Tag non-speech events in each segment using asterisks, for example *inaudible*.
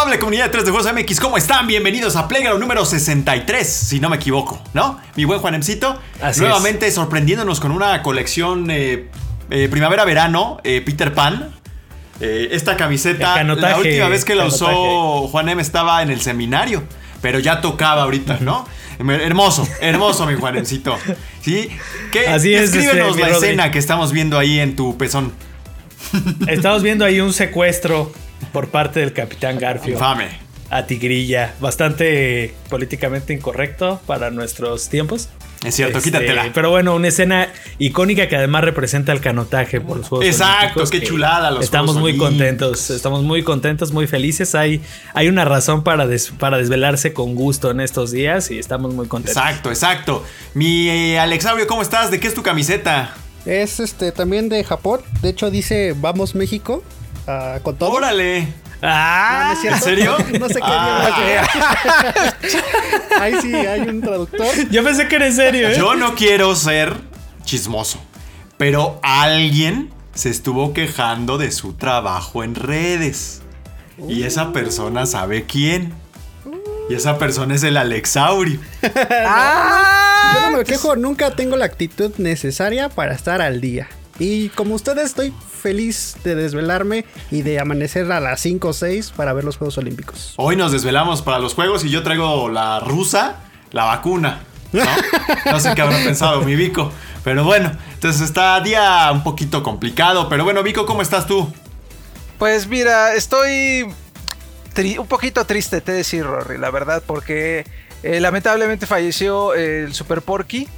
Amable comunidad de 3 de Juegos MX, ¿cómo están? Bienvenidos a Playground número 63, si no me equivoco, ¿no? Mi buen Juanemcito, Así nuevamente sorprendiéndonos con una colección eh, eh, primavera-verano, eh, Peter Pan. Esta camiseta, la última vez que la usó. Juanem estaba en el seminario, pero ya tocaba ahorita, ¿no? Hermoso, hermoso mi Juanemcito. ¿Sí? ¿Qué? Así es, este, mi la escena que estamos viendo ahí en tu pezón. Estamos viendo ahí un secuestro por parte del capitán Garfio Infame. a Tigrilla. Bastante políticamente incorrecto para nuestros tiempos. Es cierto, Este, quítatela. Pero bueno, una escena icónica que además representa el canotaje por los Juegos Exacto, Olímpicos, qué chulada los Estamos Juegos muy Olímpicos. contentos, estamos muy contentos, muy felices. Hay, hay una razón para, des- para desvelarse con gusto en estos días y estamos muy contentos. Exacto, exacto. Mi eh, Alexaurio, ¿cómo estás? ¿De qué es tu camiseta? Es este también de Japón. De hecho dice Vamos México. Ah, con todo. Órale. ¡Ah! ¿En serio? *laughs* No sé qué Ah. *laughs* Ahí sí hay un traductor. Yo pensé que era en serio, ¿eh? Yo no quiero ser chismoso, pero alguien se estuvo quejando de su trabajo en redes. Y esa persona sabe quién. Y esa persona es el Alexaurio. *laughs* Yo no me quejo, nunca tengo la actitud necesaria para estar al día. Y como ustedes estoy feliz de desvelarme y de amanecer a las 5 o 6 para ver los Juegos Olímpicos. Hoy nos desvelamos para los juegos y yo traigo la rusa, la vacuna. ¿no? No sé qué habrá pensado mi Vico. Pero bueno, entonces está día un poquito complicado. Pero bueno, Vico, ¿cómo estás tú? Pues mira, estoy tri- un poquito triste, te decir, Rory, la verdad, porque eh, lamentablemente falleció el Super Porky,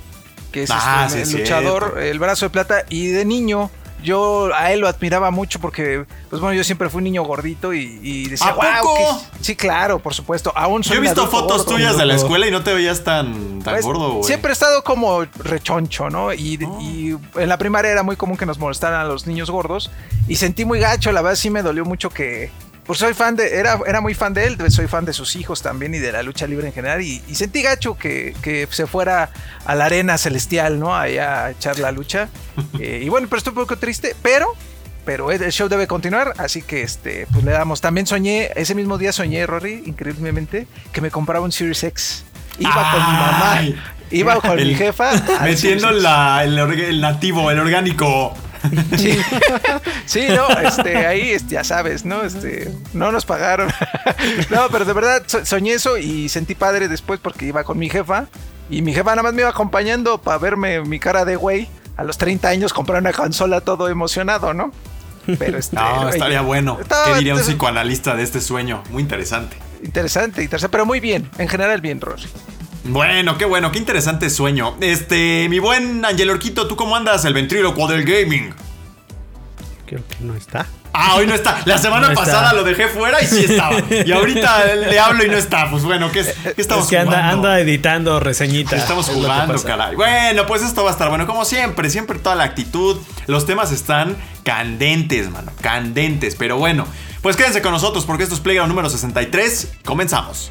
que es Ah, este, sí, el luchador, cierto. el brazo de plata, y de niño. Yo a él lo admiraba mucho porque, pues bueno, yo siempre fui un niño gordito y, y decía, ¿A poco? "Guau, qué-". Sí, claro, por supuesto. Aún soy Yo he visto fotos gordo. tuyas de la escuela y no te veías tan, tan Pues, gordo, güey. Siempre he estado como rechoncho, ¿no? Y, Oh. y en la primaria era muy común que nos molestaran a los niños gordos. Y sentí muy gacho, la verdad sí me dolió mucho que. Pues soy fan de. Era, era muy fan de él, soy fan de sus hijos también y de la lucha libre en general. Y, y sentí gacho que, que se fuera a la arena celestial, ¿no? Allá a echar la lucha. *laughs* Eh, y bueno, pero estoy un poco triste, pero. Pero el show debe continuar, así que este, pues le damos. También soñé, ese mismo día soñé, Rory, increíblemente, que me compraba un Series X. Iba con mi mamá. Iba con El- mi jefa. *laughs* Metiendo la, el, el nativo, el orgánico. *laughs* Sí, sí, no, este, ahí este, ya sabes, ¿no? Este, no nos pagaron. *laughs* No, pero de verdad so- soñé eso y sentí padre después porque iba con mi jefa. Y mi jefa nada más me iba acompañando para verme mi cara de güey. A los 30 años comprar una consola todo emocionado, ¿no? Pero este, *laughs* No, oye, estaría bueno. estaba- ¿Qué diría un entonces- psicoanalista de este sueño? Muy interesante. Interesante, interesante, pero muy bien. En general, bien, Rory. Bueno, qué bueno, qué interesante sueño. Este, mi buen Angel Orquito, ¿tú cómo andas? El ventrílocuo del gaming. Creo que no está. Ah, hoy no está. La *laughs* semana No está. pasada lo dejé fuera y sí estaba. Y ahorita *laughs* le hablo y no está. Pues bueno, ¿qué, qué estamos Es que anda, jugando? anda editando reseñita. Estamos jugando, caray. Bueno, pues esto va a estar bueno. Como siempre, siempre toda la actitud. Los temas están candentes, mano. Candentes. Pero bueno, pues quédense con nosotros porque esto es Playground número 63. Comenzamos.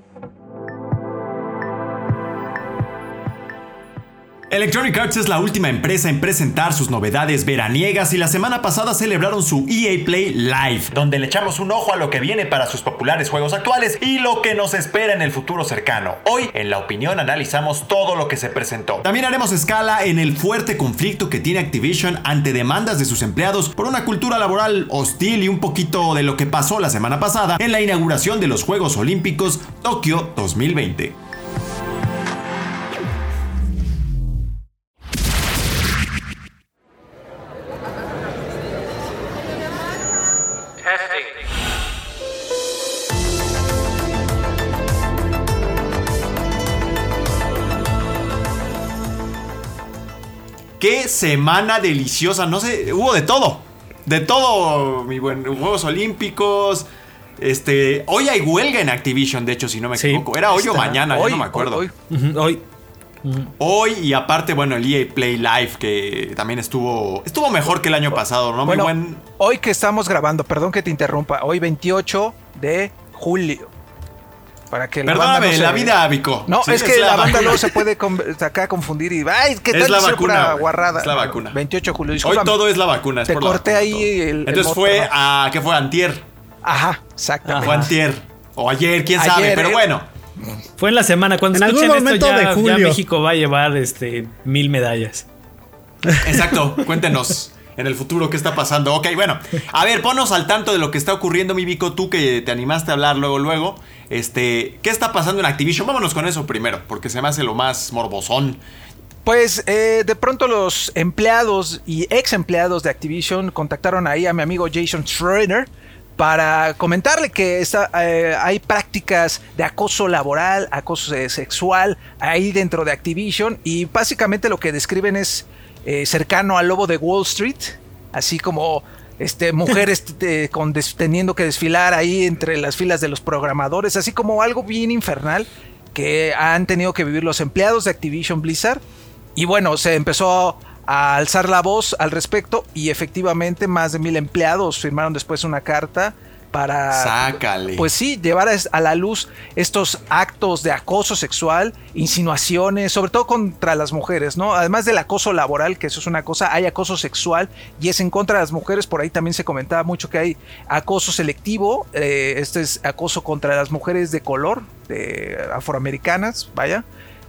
Electronic Arts es la última empresa en presentar sus novedades veraniegas y la semana pasada celebraron su EA Play Live, donde le echamos un ojo a lo que viene para sus populares juegos actuales y lo que nos espera en el futuro cercano. Hoy, en la opinión, analizamos todo lo que se presentó. También haremos escala en el fuerte conflicto que tiene Activision ante demandas de sus empleados por una cultura laboral hostil y un poquito de lo que pasó la semana pasada en la inauguración de los Juegos Olímpicos Tokio 2020. Semana deliciosa. No sé, hubo de todo. De todo, mi buen. Juegos Olímpicos. Este, hoy hay huelga en Activision, de hecho, si no me Sí. equivoco. Era hoy o mañana, hoy, no me acuerdo. Hoy. Hoy y aparte, bueno, el EA Play Live que también estuvo estuvo mejor que el año pasado, ¿no? Bueno, Muy buen hoy que estamos grabando, perdón que te interrumpa, hoy 28 de julio. Para que la banda Perdóname, no se- la vida, Vico. No, Sí, es que la, banda vacuna. luego se puede con- acá confundir y ay, ¿qué Es tal la hice vacuna, guarrada? Es la vacuna. 28 de julio, Hoy todo es la vacuna. es Te por la corté vacuna, ahí todo. el- Entonces fue a. ¿Qué fue? Antier. Ajá, exactamente. Fue Antier. O ayer, quién Ayer, sabe. Pero eh. bueno. Fue en la semana. Cuando En escuchen algún esto, momento ya, de julio. ya México va a llevar este, mil medallas. Exacto. Cuéntenos. En el futuro, ¿qué está pasando? Ok, bueno. A ver, ponos al tanto de lo que está ocurriendo, mi Vico. Tú que te animaste a hablar luego, luego. Este, ¿qué está pasando en Activision? Vámonos con eso primero, porque se me hace lo más morbosón. Pues eh, de pronto los empleados y ex empleados de Activision contactaron ahí a mi amigo Jason Schreiner para comentarle que está, eh, hay prácticas de acoso laboral, acoso sexual ahí dentro de Activision y básicamente lo que describen es eh, cercano al lobo de Wall Street, así como este, mujeres *laughs* con des- teniendo que desfilar ahí entre las filas de los programadores, así como algo bien infernal que han tenido que vivir los empleados de Activision Blizzard. Y bueno, se empezó a alzar la voz al respecto y efectivamente más de mil empleados firmaron después una carta para... Sácale. Pues sí, llevar a, la luz estos actos de acoso sexual, insinuaciones, sobre todo contra las mujeres, ¿no? Además del acoso laboral, que eso es una cosa, hay acoso sexual y es en contra de las mujeres, por ahí también se comentaba mucho que hay acoso selectivo, eh, este es acoso contra las mujeres de color, de afroamericanas, vaya.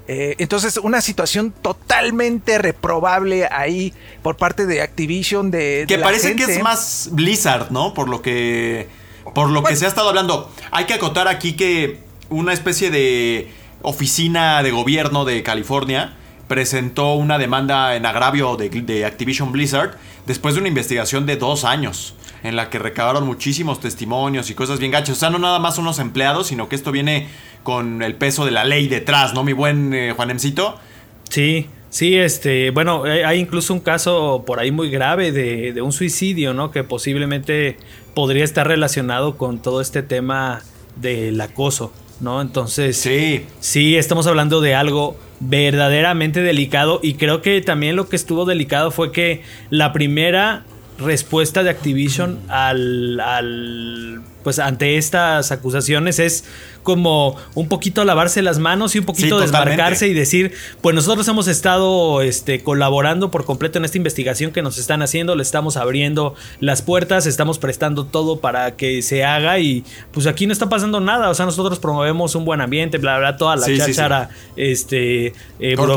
Eh, entonces, una situación totalmente reprobable ahí por parte de Activision. De, Que de la parece que es más Blizzard, ¿no? Por lo que. Por lo que se ha estado hablando. Hay que acotar aquí que una especie de oficina de gobierno de California presentó una demanda en agravio de, de Activision Blizzard después de una investigación de dos años en la que recabaron muchísimos testimonios y cosas bien gachas. O sea, no nada más son los empleados, sino que esto viene con el peso de la ley detrás, ¿no, mi buen eh, Juanemcito? Sí, sí, este, bueno, hay hay incluso un caso por ahí muy grave de, de un suicidio, ¿no? Que posiblemente podría estar relacionado con todo este tema del acoso, ¿no? Entonces, Sí. Sí, estamos hablando de algo verdaderamente delicado y creo que también lo que estuvo delicado fue que la primera respuesta de Activision al, al pues ante estas acusaciones es como un poquito lavarse las manos y un poquito Sí, desmarcarse totalmente. y decir, pues nosotros hemos estado este, colaborando por completo en esta investigación que nos están haciendo, le estamos abriendo las puertas, estamos prestando todo para que se haga y pues aquí no está pasando nada, o sea, nosotros promovemos un buen ambiente, bla, bla, toda la Sí, cháchara este, eh, Corporativa.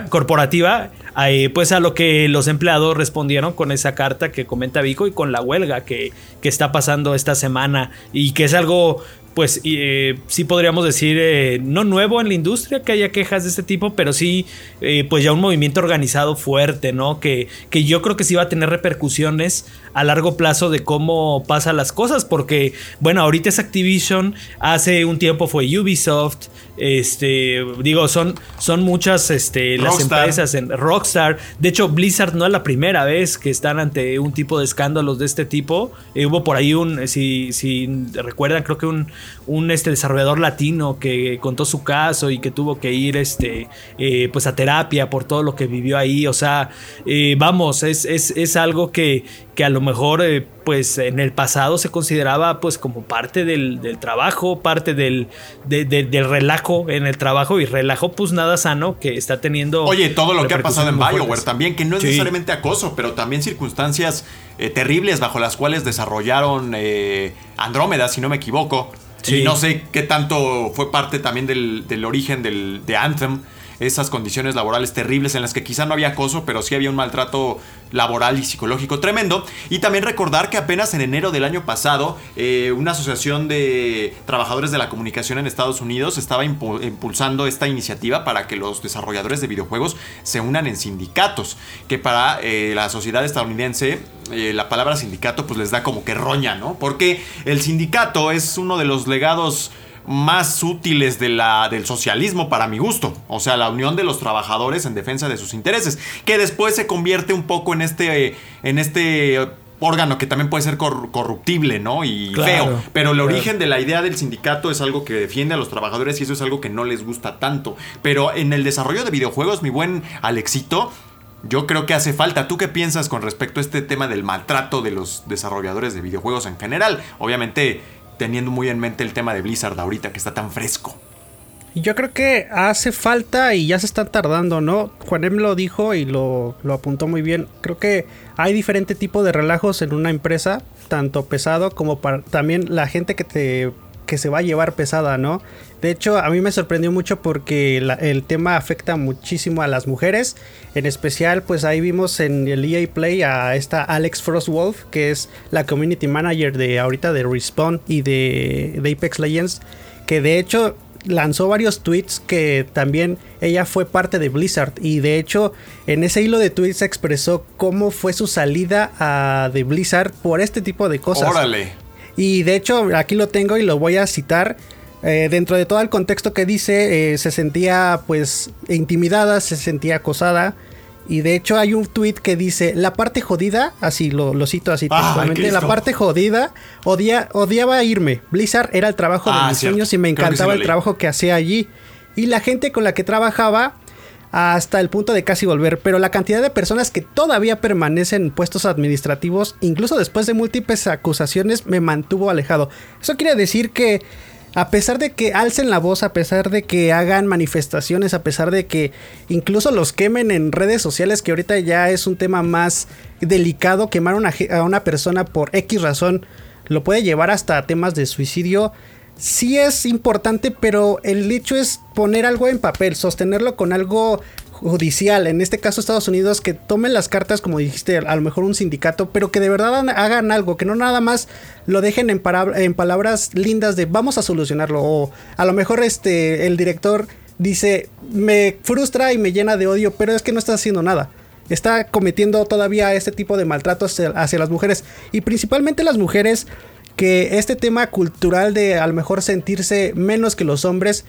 burocrática, corporativa, eh, pues a lo que los empleados respondieron con esa carta que comenta Vico y con la huelga que, que está pasando esta semana y que es algo pues eh, sí podríamos decir, eh, no nuevo en la industria que haya quejas de este tipo, pero sí, eh, pues ya un movimiento organizado fuerte, ¿no? Que, que yo creo que sí va a tener repercusiones a largo plazo de cómo pasan las cosas, porque, bueno, ahorita es Activision, hace un tiempo fue Ubisoft, este, digo, son, son muchas este, las Rockstar. empresas en Rockstar. De hecho, Blizzard no es la primera vez que están ante un tipo de escándalos de este tipo. Eh, hubo por ahí un, si, si recuerdan, creo que un, un este, desarrollador latino que contó su caso y que tuvo que ir este, eh, pues a terapia por todo lo que vivió ahí. O sea, eh, vamos, es, es, es algo que, que a lo mejor eh, pues en el pasado se consideraba pues como parte del, del trabajo, parte del, de- de- del relajo en el trabajo y relajo pues nada sano que está teniendo. Oye, todo lo que ha pasado en BioWare fuertes. también, que no es Sí. necesariamente acoso, pero también circunstancias eh, terribles bajo las cuales desarrollaron eh, Andrómeda, si no me equivoco. Sí. Y no sé qué tanto fue parte también del, del origen del, de Anthem, esas condiciones laborales terribles en las que quizá no había acoso, pero sí había un maltrato laboral y psicológico tremendo. Y también recordar que apenas en enero del año pasado, eh, una asociación de trabajadores de la comunicación en Estados Unidos estaba impu- impulsando esta iniciativa para que los desarrolladores de videojuegos se unan en sindicatos, que para eh, la sociedad estadounidense eh, la palabra sindicato pues les da como que roña, ¿no? Porque el sindicato es uno de los legados más útiles de la, del socialismo para mi gusto. O sea, la unión de los trabajadores en defensa de sus intereses. Que después se convierte un poco en este, en este órgano que también puede ser corruptible, ¿no? Y feo. Pero el origen de la idea del sindicato es algo que defiende a los trabajadores y eso es algo que no les gusta tanto. Pero en el desarrollo de videojuegos, mi buen Alexito, yo creo que hace falta. ¿Tú qué piensas con respecto a este tema del maltrato de los desarrolladores de videojuegos en general? Obviamente teniendo muy en mente el tema de Blizzard ahorita que está tan fresco. Yo creo que hace falta y ya se está tardando, ¿no? Juanem lo dijo y lo, lo apuntó muy bien. Creo que hay diferente tipo de relajos en una empresa, tanto pesado como para también la gente que te que se va a llevar pesada, ¿no? De hecho, a mí me sorprendió mucho porque el tema afecta muchísimo a las mujeres. En especial, pues ahí vimos en el EA Play a esta Alex Frostwolf, que es la community manager de ahorita de Respawn y de, de Apex Legends, que de hecho lanzó varios tweets que también ella fue parte de Blizzard y de hecho en ese hilo de tweets expresó cómo fue su salida a, de Blizzard por este tipo de cosas. Órale. Y de hecho aquí lo tengo y lo voy a citar. Eh, dentro de todo el contexto que dice, eh, se sentía pues intimidada, se sentía acosada. Y de hecho hay un tweet que dice, la parte jodida, así lo, cito así textualmente, la parte jodida, odia, odiaba irme. Blizzard era el trabajo de ah, mis sueños y me encantaba el trabajo que hacía allí. Y la gente con la que trabajaba hasta el punto de casi volver, pero la cantidad de personas que todavía permanecen en puestos administrativos, incluso después de múltiples acusaciones, me mantuvo alejado. Eso quiere decir que a pesar de que alcen la voz, a pesar de que hagan manifestaciones, a pesar de que incluso los quemen en redes sociales, que ahorita ya es un tema más delicado, quemar a una persona por X razón lo puede llevar hasta temas de suicidio. Sí es importante, pero el hecho es poner algo en papel, sostenerlo con algo judicial, en este caso Estados Unidos, que tomen las cartas, como dijiste, a lo mejor un sindicato, pero que de verdad hagan algo, que no nada más lo dejen en, en palabras lindas de vamos a solucionarlo, o a lo mejor este, el director dice, me frustra y me llena de odio, pero es que no está haciendo nada. Está cometiendo todavía este tipo de maltratos hacia las mujeres y principalmente las mujeres que este tema cultural de a lo mejor sentirse menos que los hombres,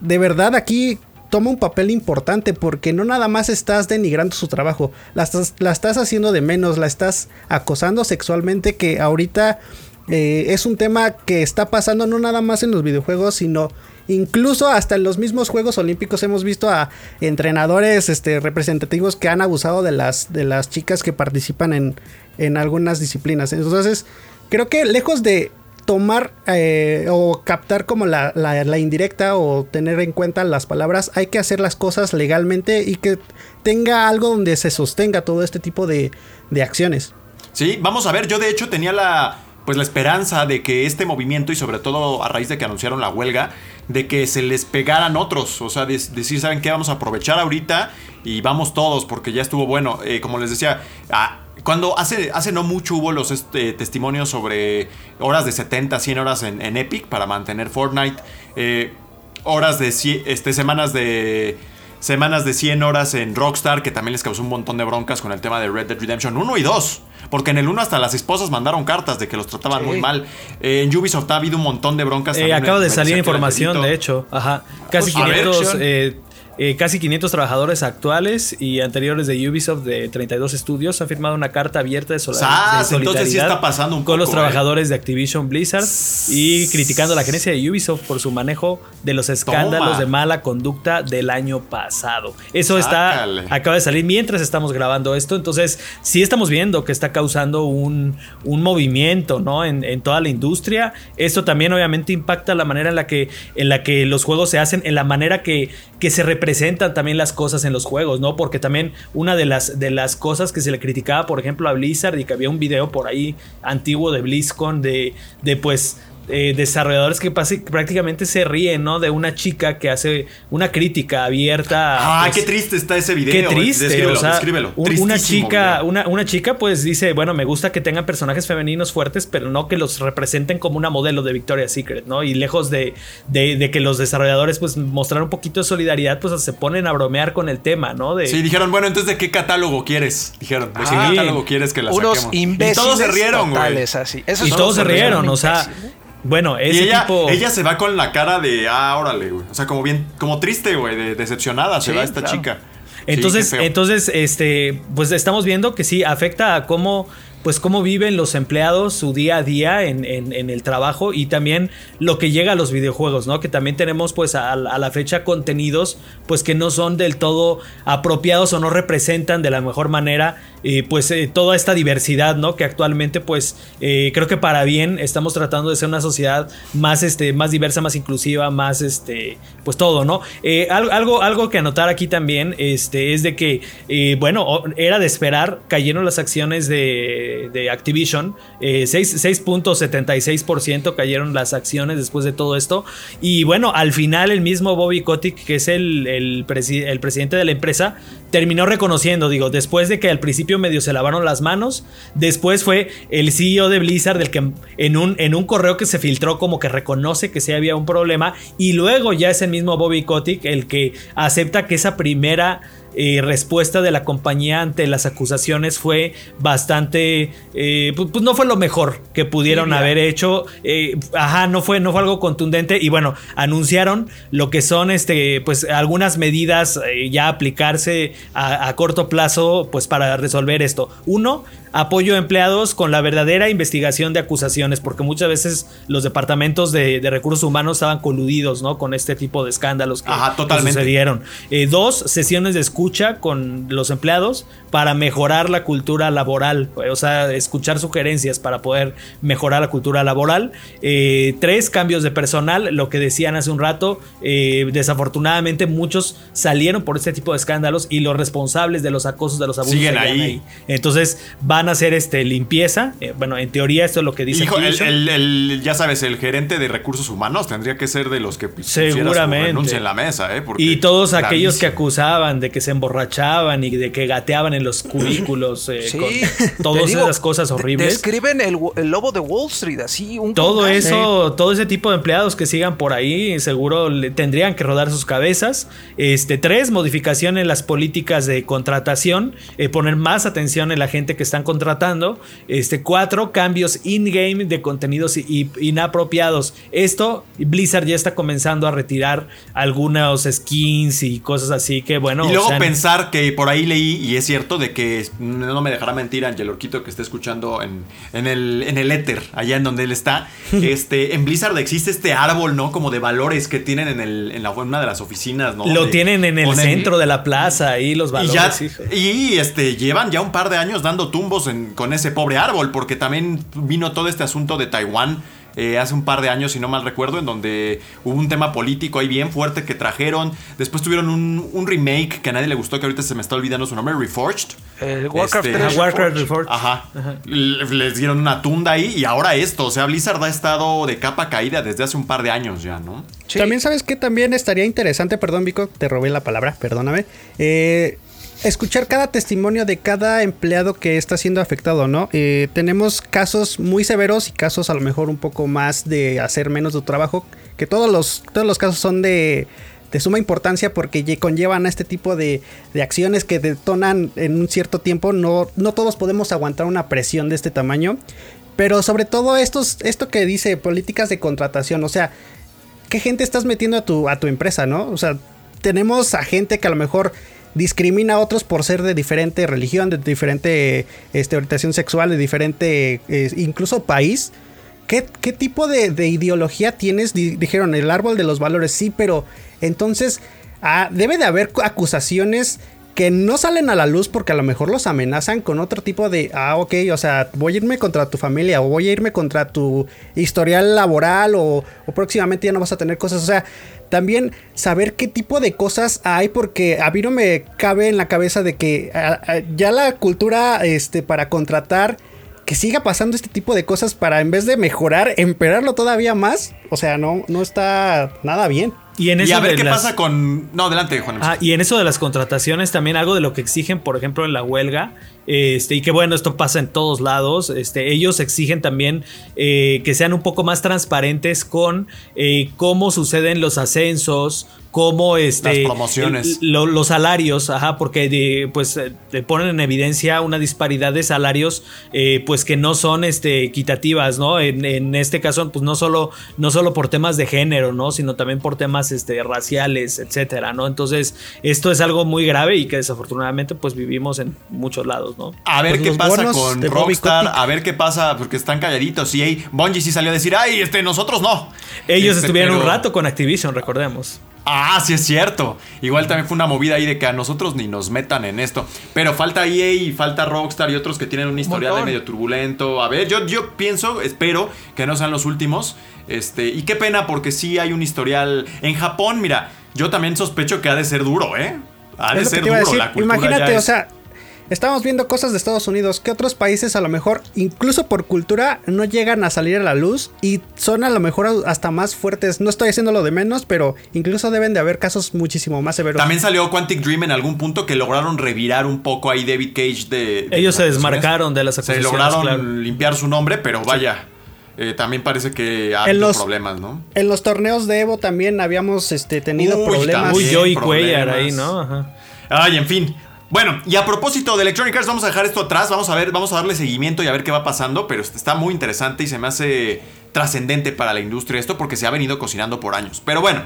de verdad aquí toma un papel importante porque no nada más estás denigrando su trabajo, la estás, haciendo de menos, la estás acosando sexualmente que ahorita eh, es un tema que está pasando no nada más en los videojuegos, sino incluso hasta en los mismos Juegos Olímpicos hemos visto a entrenadores este, representativos que han abusado de las, de las chicas que participan en, en algunas disciplinas. Entonces, creo que lejos de tomar eh, o captar como la, indirecta o tener en cuenta las palabras, hay que hacer las cosas legalmente y que tenga algo donde se sostenga todo este tipo de, de acciones. Sí, vamos a ver, yo de hecho tenía la, pues la esperanza de que este movimiento y sobre todo a raíz de que anunciaron la huelga, de que se les pegaran otros, o sea, decir, ¿saben qué? Vamos a aprovechar ahorita y vamos todos porque ya estuvo bueno. Eh, como les decía, cuando hace, hace no mucho hubo los este, testimonios sobre horas de 70, 100 horas en, Epic para mantener Fortnite, eh, horas de este, semanas de semanas de 100 horas en Rockstar, que también les causó un montón de broncas con el tema de Red Dead Redemption 1 y 2. Porque en el 1 hasta las esposas mandaron cartas de que los trataban muy mal. en Ubisoft ha habido un montón de broncas. Eh, acaba de salir información, de hecho. Ajá. Casi 500 eh, casi 500 trabajadores actuales y anteriores de Ubisoft de 32 estudios han firmado una carta abierta de, solidaridad con los ¿eh? trabajadores de Activision Blizzard y criticando a la gerencia de Ubisoft por su manejo de los escándalos de mala conducta del año pasado. Eso está acaba de salir mientras estamos grabando esto, entonces sí estamos viendo que está causando un, movimiento ¿no? En, en, toda la industria. Esto también obviamente impacta la manera en la que, en la que los juegos se hacen, en la manera que, que se representan presentan también las cosas en los juegos, ¿no? Porque también una de las, de las cosas que se le criticaba, por ejemplo, a Blizzard y que había un video por ahí antiguo de BlizzCon de, de pues eh, desarrolladores que prácticamente se ríen, ¿no? De una chica que hace una crítica abierta. Ah, qué triste está ese video. Qué eh. triste. Descríbelo, una chica, una, una, chica, pues dice, bueno, me gusta que tengan personajes femeninos fuertes, pero no que los representen como una modelo de Victoria's Secret, ¿no? Y lejos de, de, que los desarrolladores, pues, mostraran un poquito de solidaridad, pues se ponen a bromear con el tema, ¿no? De, sí, dijeron, bueno, entonces, ¿de qué catálogo quieres? Dijeron, ¿de qué catálogo quieres que la Unos y todos se rieron, güey. Así. y todos se rieron, o sea, Bueno, Y ella, tipo. ella se va con la cara de, ah, órale, güey. O sea, como bien, como triste, güey, de, decepcionada se va esta claro. chica. Entonces, Sí, entonces, este, pues estamos viendo que sí afecta a cómo, pues cómo viven los empleados su día a día en, en- en el trabajo y también lo que llega a los videojuegos, ¿no? Que también tenemos, pues, a, a la fecha contenidos, pues, que no son del todo apropiados o no representan de la mejor manera, eh, pues, eh, toda esta diversidad, ¿no? Que actualmente, pues, eh, creo que para bien estamos tratando de ser una sociedad más, este, más diversa, más inclusiva, más, este, pues, todo, ¿no? Al- algo, algo que anotar aquí también, este, es de que, bueno, era de esperar, cayeron las acciones de, de Activision, eh, seis- 6.76% cayeron las acciones después de todo esto, y bueno, al final el mismo Bobby Kotick, que es el, el presidente de la empresa, terminó reconociendo, digo, después de que al principio medio se lavaron las manos, después fue el CEO de Blizzard, del que en un, en un correo que se filtró como que reconoce que sí había un problema, y luego ya es el mismo Bobby Kotick el que acepta que esa primera eh, respuesta de la compañía ante las acusaciones fue bastante eh, pues, pues no fue lo mejor que pudieron haber hecho eh, ajá no fue no fue algo contundente y bueno anunciaron lo que son este pues algunas medidas eh, ya aplicarse a, a corto plazo pues para resolver esto. Uno apoyo a empleados con la verdadera investigación de acusaciones, porque muchas veces los departamentos de, de recursos humanos estaban coludidos, ¿no? Con este tipo de escándalos que, Ajá, que totalmente. sucedieron. Eh, dos, sesiones de escucha con los empleados para mejorar la cultura laboral, o sea, escuchar sugerencias para poder mejorar la cultura laboral. Eh, tres, cambios de personal, lo que decían hace un rato, eh, desafortunadamente muchos salieron por este tipo de escándalos y los responsables de los acosos, de los abusos Siguen seguían ahí. entonces van a hacer este limpieza. Eh, bueno, en teoría esto es lo que dice Hijo, el, Activision. el- el- ya sabes, el gerente de recursos humanos tendría que ser de los que su Seguramente. renuncia en la mesa, ¿eh? Porque Y todos aquellos que acusaban de que se emborrachaban y de que gateaban en los cubículos eh, Sí, con te todas digo, esas cosas horribles. Describen el, el lobo de Wall Street, así un Todo eso, todo ese tipo de empleados que sigan por ahí, seguro le tendrían que rodar sus cabezas. Este, tres, modificación en las políticas de contratación, eh, poner más atención en la gente que están contratando. Este, cuatro, cambios in-game de contenidos inapropiados. Esto, Blizzard ya está comenzando a retirar algunos skins y cosas así que, bueno. Y luego o sea, pensar que por ahí leí, y es cierto, de que no me dejará mentir Angel Orquito que esté escuchando en, en el, en el éter, allá en donde él está. *laughs* este, en Blizzard existe este árbol, ¿no? Como de valores que tienen en, el, en la, una de las oficinas, ¿no? Lo De- tienen en el centro de la plaza, ahí los Y, valores. ya, y este, llevan ya un par de años dando en- con ese pobre árbol, porque también vino todo este asunto de Taiwán eh, hace un par de años, si no mal recuerdo, en donde hubo un tema político ahí bien fuerte que trajeron. Después tuvieron un, un remake que a nadie le gustó, que ahorita se me está olvidando su nombre, Reforged. El Warcraft Este, 3 Ah, Warcraft Reforged. Ajá. Le- Les dieron una tunda ahí y ahora esto. O sea, Blizzard ha estado de capa caída desde hace un par de años ya, ¿no? Sí. También sabes que también estaría interesante, perdón Vico, te robé la palabra, perdóname. eh, escuchar cada testimonio de cada empleado que está siendo afectado, ¿no? Eh, tenemos casos muy severos y casos a lo mejor un poco más de hacer menos de trabajo, que todos los, todos los casos son de, de suma importancia porque lle- conllevan a este tipo de, de acciones que detonan en un cierto tiempo. No, no todos podemos aguantar una presión de este tamaño. Pero sobre todo estos, esto que dice políticas de contratación, o sea, ¿qué gente estás metiendo a tu, a tu empresa, no? O sea, tenemos a gente que a lo mejor discrimina a otros por ser de diferente religión, de diferente este, orientación sexual, de diferente eh, incluso país. ¿Qué, qué tipo de, de ideología tienes? Di- dijeron el árbol de los valores, sí, pero entonces ah, debe de haber acusaciones que no salen a la luz porque a lo mejor los amenazan con otro tipo de, ah, ok, o sea, voy a irme contra tu familia o voy a irme contra tu historial laboral o, o próximamente ya no vas a tener cosas, o sea, también saber qué tipo de cosas hay porque a mí no me cabe en la cabeza de que ya la cultura este, para contratar que siga pasando este tipo de cosas para en vez de mejorar, empeorarlo todavía más, o sea, no, no está nada bien. Y en Y eso a ver de qué las- pasa con. No, adelante, Juan. Ah, y en eso de las contrataciones también algo de lo que exigen, por ejemplo, en la huelga, Este, y que bueno, esto pasa en todos lados. Este, ellos exigen también eh, que sean un poco más transparentes con eh, cómo suceden los ascensos, cómo este Las promociones. el- lo- los salarios, ajá, porque de, pues eh, te ponen en evidencia una disparidad de salarios, eh, pues que no son este equitativas, ¿no? En, en este caso, pues no solo no solo por temas de género, ¿no? Sino también por temas este raciales, etcétera, ¿no? Entonces esto es algo muy grave y que desafortunadamente pues vivimos en muchos lados, ¿no? A ver Pues qué pasa con Rockstar, a ver qué pasa, porque están calladitos. Y hey, Bungie sí salió a decir, ay, este, nosotros no. Ellos Este, estuvieron un rato con Activision, recordemos. Ah, sí es cierto. Igual también fue una movida ahí de que a nosotros ni nos metan en esto. Pero falta EA y falta Rockstar y otros que tienen un historial de medio turbulento. A ver, yo, yo pienso, espero que no sean los últimos. Este, y qué pena porque sí hay un historial. En Japón, mira, yo también sospecho que ha de ser duro, ¿eh? Ha de ser duro. La cultura Imagínate, ya o sea, estamos viendo cosas de Estados Unidos que otros países a lo mejor, incluso por cultura, no llegan a salir a la luz y son a lo mejor hasta más fuertes. No estoy haciéndolo de menos, pero incluso deben de haber casos muchísimo más severos. También salió Quantic Dream en algún punto que lograron revirar un poco ahí David Cage de. de Ellos se desmarcaron de las Se acusaciones. lograron claro. limpiar su nombre, pero vaya. eh, también parece que ha En habido los- problemas, ¿no? En los torneos de Evo también habíamos este, tenido Uy, problemas. Uy, Joey problemas. Cuellar ahí, ¿no? Ajá. Ay, en fin. Bueno, y a propósito de Electronic Arts, vamos a dejar esto atrás, vamos a ver, vamos a darle seguimiento y a ver qué va pasando, pero está muy interesante y se me hace trascendente para la industria esto porque se ha venido cocinando por años. Pero bueno,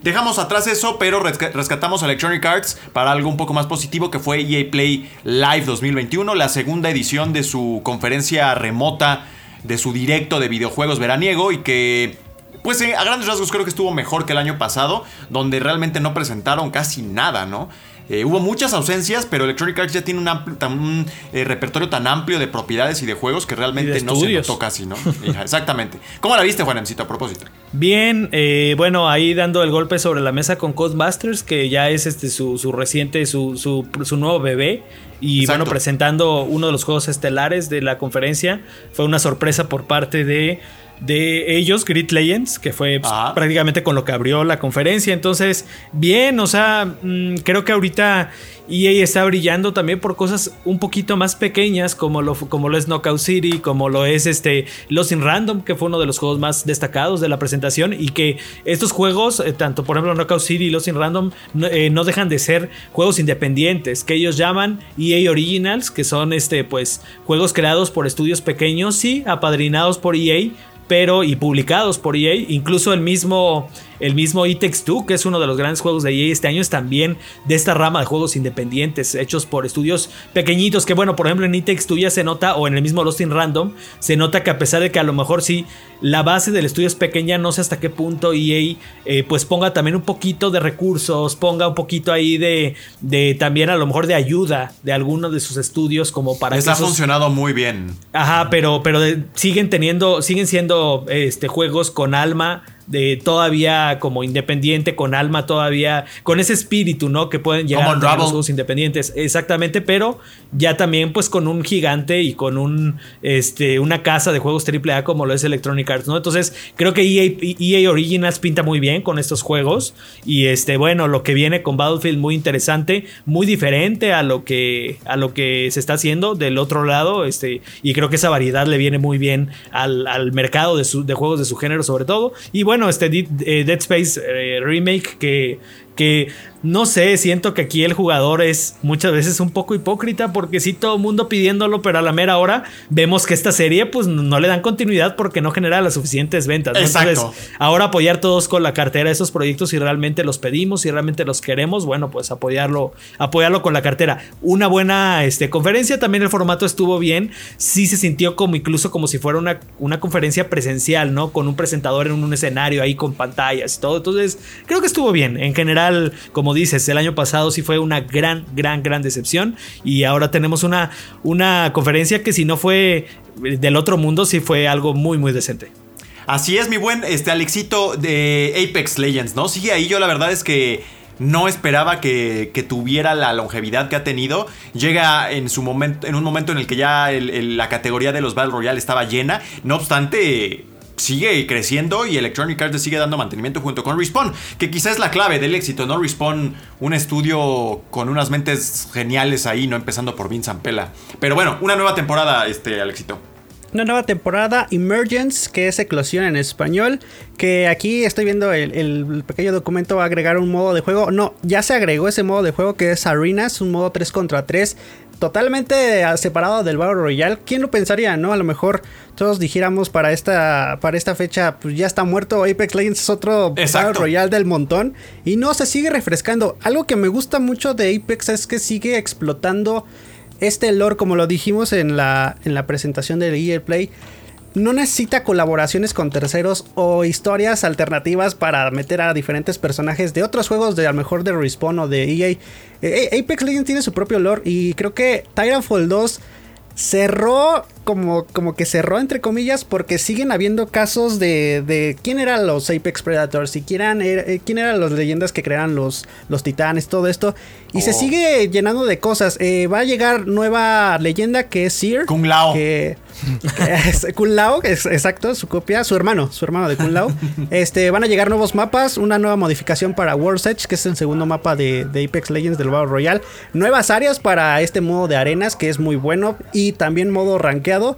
dejamos atrás eso, pero resca- rescatamos a Electronic Arts para algo un poco más positivo que fue EA Play Live 2021, la segunda edición de su conferencia remota, de su directo de videojuegos veraniego y que pues eh, a grandes rasgos creo que estuvo mejor que el año pasado, donde realmente no presentaron casi nada, ¿no? Eh, hubo muchas ausencias, pero Electronic Arts ya tiene un, ampli- tan- un, eh, repertorio tan amplio de propiedades y de juegos que realmente no se notó casi, ¿no? *laughs* Hija, Exactamente. ¿Cómo la viste, Juanemcito, a propósito? Bien, eh, bueno, ahí dando el golpe sobre la mesa con Codemasters, que ya es este su, su reciente, su, su, su nuevo bebé. Y Exacto. bueno, presentando uno de los juegos estelares de la conferencia. Fue una sorpresa por parte de, de ellos, Grid Legends, que fue pues, Ajá. prácticamente con lo que abrió la conferencia. Entonces, bien, o sea, mm, creo que ahorita EA está brillando también por cosas un poquito más pequeñas, como lo, como lo es Knockout City, como lo es este Lost in Random, que fue uno de los juegos más destacados de la presentación, y que estos juegos, eh, tanto por ejemplo Knockout City y Lost in Random, no, eh, no dejan de ser juegos independientes, que ellos llaman EA Originals, que son este, pues, juegos creados por estudios pequeños, sí, apadrinados por EA, pero y publicados por EA, incluso el mismo el mismo It Takes Two, que es uno de los grandes juegos de EA este año, es también de esta rama de juegos independientes hechos por estudios pequeñitos, que bueno, por ejemplo en It Takes Two ya se nota, o en el mismo Lost in Random, se nota que a pesar de que a lo mejor sí la base del estudio es pequeña, no sé hasta qué punto EA eh, pues ponga también un poquito de recursos, ponga un poquito ahí de, de también a lo mejor de ayuda de alguno de sus estudios como para Les que ha esos- funcionado muy bien. Ajá, pero, pero de- siguen teniendo, siguen siendo este, juegos con alma, de todavía como independiente, con alma todavía, con ese espíritu, ¿no? Que pueden llegar Como a los juegos independientes. Exactamente, pero ya también pues con un gigante y con un este una casa de juegos AAA como lo es Electronic Arts, ¿no? Entonces, creo que EA, EA Originals pinta muy bien con estos juegos y este bueno, lo que viene con Battlefield muy interesante, muy diferente a lo que a lo que se está haciendo del otro lado, este y creo que esa variedad le viene muy bien al, al mercado de, su- de juegos de su género sobre todo. Y bueno, este Dead, eh, Space eh, remake que que no sé, siento que aquí el jugador es muchas veces un poco hipócrita porque sí todo el mundo pidiéndolo, pero a la mera hora vemos que esta serie pues no le dan continuidad porque no genera las suficientes ventas. ¿no? Exacto. Entonces, ahora apoyar todos con la cartera esos proyectos si realmente los pedimos, si realmente los queremos, bueno, pues apoyarlo, apoyarlo con la cartera. Una buena este, conferencia, también el formato estuvo bien, sí se sintió como incluso como si fuera una, una conferencia presencial, ¿no? Con un presentador en un escenario ahí con pantallas y todo. Entonces, creo que estuvo bien. En general, como dices, el año pasado sí fue una gran, gran, gran decepción y ahora tenemos una, una conferencia que si no fue del otro mundo, sí fue algo muy, muy decente. Así es, mi buen este Alexito de Apex Legends, ¿no? Sigue ahí, yo la verdad es que no esperaba que, tuviera la longevidad que ha tenido. Llega en su momento, en un momento en el que ya la categoría de los Battle Royale estaba llena. No obstante, sigue creciendo y Electronic Arts sigue dando mantenimiento junto con Respawn, que quizás es la clave del éxito, ¿no? Respawn, un estudio con unas mentes geniales ahí, no empezando por Vince Ampela. Pero bueno, una nueva temporada, este, al éxito una nueva temporada, Emergence, que es eclosión en español. Que aquí estoy viendo el, pequeño documento va a agregar un modo de juego. No, ya se agregó ese modo de juego que es Arenas, un modo 3 contra 3. Totalmente separado del Battle Royale. ¿Quién lo pensaría, no? A lo mejor todos dijéramos para esta, para esta fecha, pues ya está muerto. Apex Legends es otro Battle Royale del montón. Y no, se sigue refrescando. Algo que me gusta mucho de Apex es que sigue explotando este lore, como lo dijimos en la, en la presentación del EA Play, no necesita colaboraciones con terceros o historias alternativas para meter a diferentes personajes de otros juegos, de a lo mejor de Respawn o de EA. Eh, Apex Legends tiene su propio lore y creo que Titanfall 2 cerró como, como que cerró entre comillas porque siguen habiendo casos de, de quién eran los Apex Predators y quién eran, eh, quién eran las leyendas que crearon los, los titanes, todo esto. Y se oh. sigue llenando de cosas. Eh, va a llegar nueva leyenda que es Seer. Kung Lao. Que, es, Kung Lao, es, exacto, su copia, su hermano, su hermano de Kung Lao. *laughs* Este, van a llegar nuevos mapas, una nueva modificación para World's Edge, que es el segundo mapa de, de Apex Legends del Battle Royale. Nuevas áreas para este modo de arenas, que es muy bueno. Y también modo rankeado.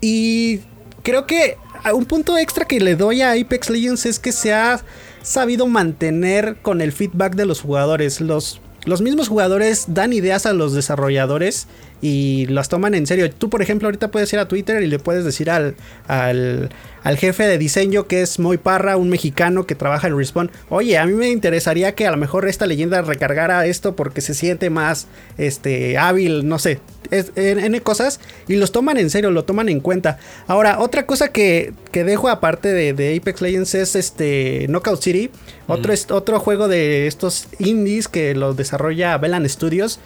Y creo que un punto extra que le doy a Apex Legends es que se ha sabido mantener con el feedback de los jugadores. Los los mismos jugadores dan ideas a los desarrolladores y las toman en serio. Tú, por ejemplo, ahorita puedes ir a Twitter y le puedes decir al, al, jefe de diseño que es Moy Parra, un mexicano que trabaja en Respawn, oye, a mí me interesaría que a lo mejor esta leyenda recargara esto porque se siente más este, hábil, no sé, N cosas y los toman en serio, lo toman en cuenta. Ahora, otra cosa que, que dejo aparte de, Apex Legends es este Knockout City, otro, otro juego de estos indies que lo desarrolla Velan Studios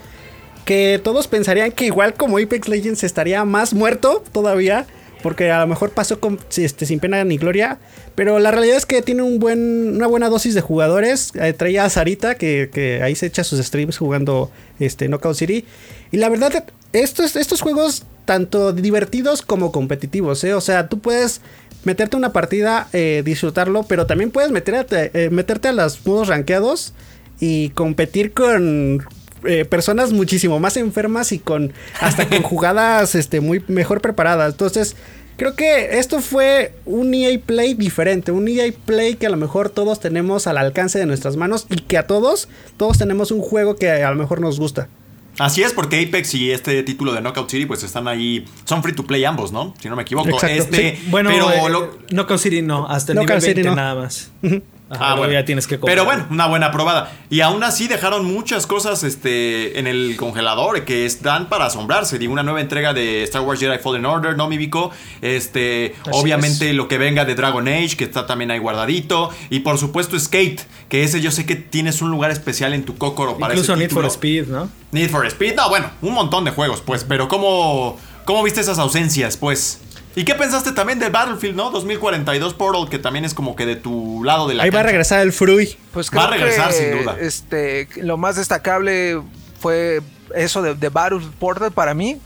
que todos pensarían que igual como Apex Legends estaría más muerto todavía, porque a lo mejor pasó este, sin pena ni gloria, pero la realidad es que tiene un buen, una buena dosis de jugadores. Eh, traía a Sarita, que, ahí se echa sus streams jugando este, Knockout City. Y la verdad, estos, estos juegos, tanto divertidos como competitivos, ¿eh? o sea, tú puedes meterte una partida, eh, disfrutarlo, pero también puedes meterte, meterte a los modos rankeados y competir con, eh, personas muchísimo más enfermas y con hasta con *laughs* jugadas este, muy mejor preparadas. Entonces, creo que esto fue un EA Play diferente, un EA Play que a lo mejor todos tenemos al alcance de nuestras manos y que a todos, todos tenemos un juego que a lo mejor nos gusta. Así es, porque Apex y este título de Knockout City, pues están ahí. Son free to play ambos, ¿no? Si no me equivoco. Este, Bueno, pero eh, Knockout City no, hasta el nivel 20 nada más ah, bueno. ya tienes que Pero bueno, una buena probada. Y aún así dejaron muchas cosas este, en el congelador que están para asombrarse. Digo, una nueva entrega de Star Wars Jedi Fallen Order, ¿no, Mibico? Este, obviamente lo que venga de Dragon Age, que está también ahí guardadito. Y por supuesto Skate, que ese yo sé que tienes un lugar especial en tu cócoro para Incluso Need for Speed, ¿no? Need for Speed, no, bueno, un montón de juegos, pues. Pero ¿cómo, cómo viste esas ausencias, pues? ¿Y qué pensaste también del Battlefield, no? 2042 Portal, que también es como que de tu lado de la Ahí va a regresar el Frui. Pues va a regresar sin duda. Este, lo más destacable fue eso de, de Battlefield Portal para mí.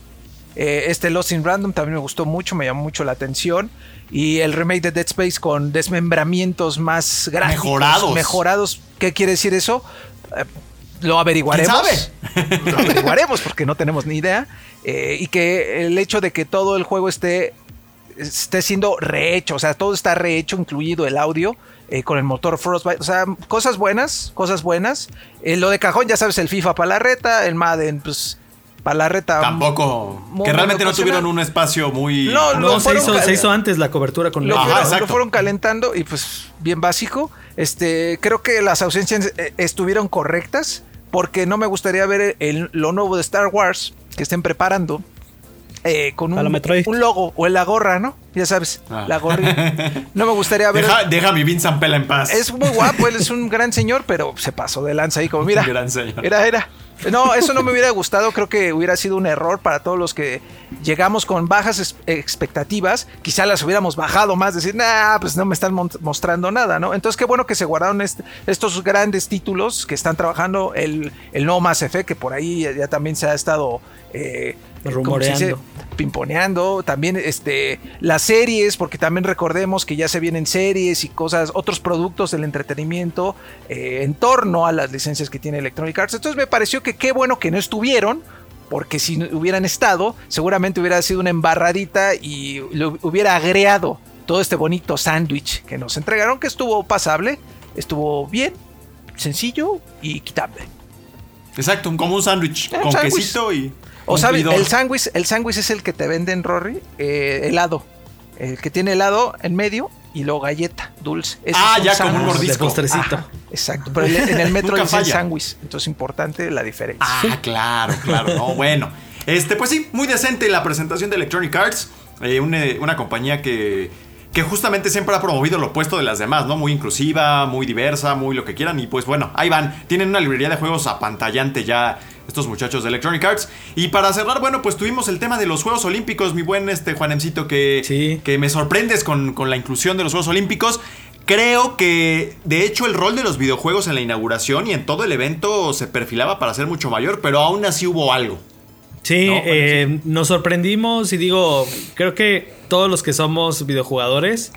Eh, este Lost in Random también me gustó mucho, me llamó mucho la atención. Y el remake de Dead Space con desmembramientos más gráficos. Mejorados. Mejorados. ¿Qué quiere decir eso? Eh, lo averiguaremos. Lo averiguaremos porque no tenemos ni idea. Eh, y que el hecho de que todo el juego esté esté siendo rehecho, o sea, todo está rehecho, incluido el audio. Eh, con el motor Frostbite. O sea, cosas buenas, cosas buenas. Eh, lo de cajón, ya sabes, el FIFA para la reta, el Madden, pues para la reta. Tampoco. que realmente no tuvieron un espacio muy. No, no, se, hizo, antes la cobertura con lo, fueron, lo fueron calentando y pues bien básico. Este, creo que las ausencias eh, estuvieron correctas porque no me gustaría ver lo nuevo de Star Wars que estén preparando eh, con un, logo o en la gorra, ¿no? Ya sabes, ah. la gorra. *laughs* No me gustaría ver. Deja, deja mi Vincent Pela en paz. Es muy guapo, él es un *laughs* gran señor, pero se pasó de lanza ahí, como mira. Era, era. No, eso no me hubiera gustado. Creo que hubiera sido un error para todos los que llegamos con bajas expectativas. Quizá las hubiéramos bajado más, decir, nah, pues no me están mostrando nada, ¿no? Entonces, qué bueno que se guardaron estos grandes títulos que están trabajando. El, el nuevo Mass Effect, que por ahí ya, también se ha estado. Eh, eh. Rumoreando. pimponeando, también este, las series, porque también recordemos que ya se vienen series y cosas, otros productos del entretenimiento eh, en torno a las licencias que tiene Electronic Arts. Entonces me pareció que qué bueno que no estuvieron, porque si hubieran estado, seguramente hubiera sido una embarradita y lo hubiera agreado todo este bonito sándwich que nos entregaron, que estuvo pasable, estuvo bien, sencillo y quitable. Exacto, como un sándwich Eh, con quesito y. O sabes, el sándwich, el sándwich es el que te venden, Rory, eh, helado. El que tiene helado en medio y luego galleta, dulce. Ese Ah, ya, como un mordisco. De postrecito. Ajá, exacto, pero en el metro Nunca dice falla. sándwich. Entonces importante la diferencia. Ah, claro, claro. No, bueno. Este, pues sí, muy decente la presentación de Electronic Arts. eh, una, una compañía que, que justamente siempre ha promovido lo opuesto de las demás, ¿no? Muy inclusiva, muy diversa, muy lo que quieran. Y pues bueno, ahí van. Tienen una librería de juegos apantallante ya estos muchachos de Electronic Arts. Y para cerrar, bueno, pues tuvimos el tema de los Juegos Olímpicos, mi buen este Juanemcito, que, Sí. que me sorprendes con, con la inclusión de los Juegos Olímpicos. Creo que de hecho el rol de los videojuegos en la inauguración y en todo el evento se perfilaba para ser mucho mayor, pero aún así hubo algo. Sí, No, eh, nos sorprendimos y digo, creo que todos los que somos videojugadores,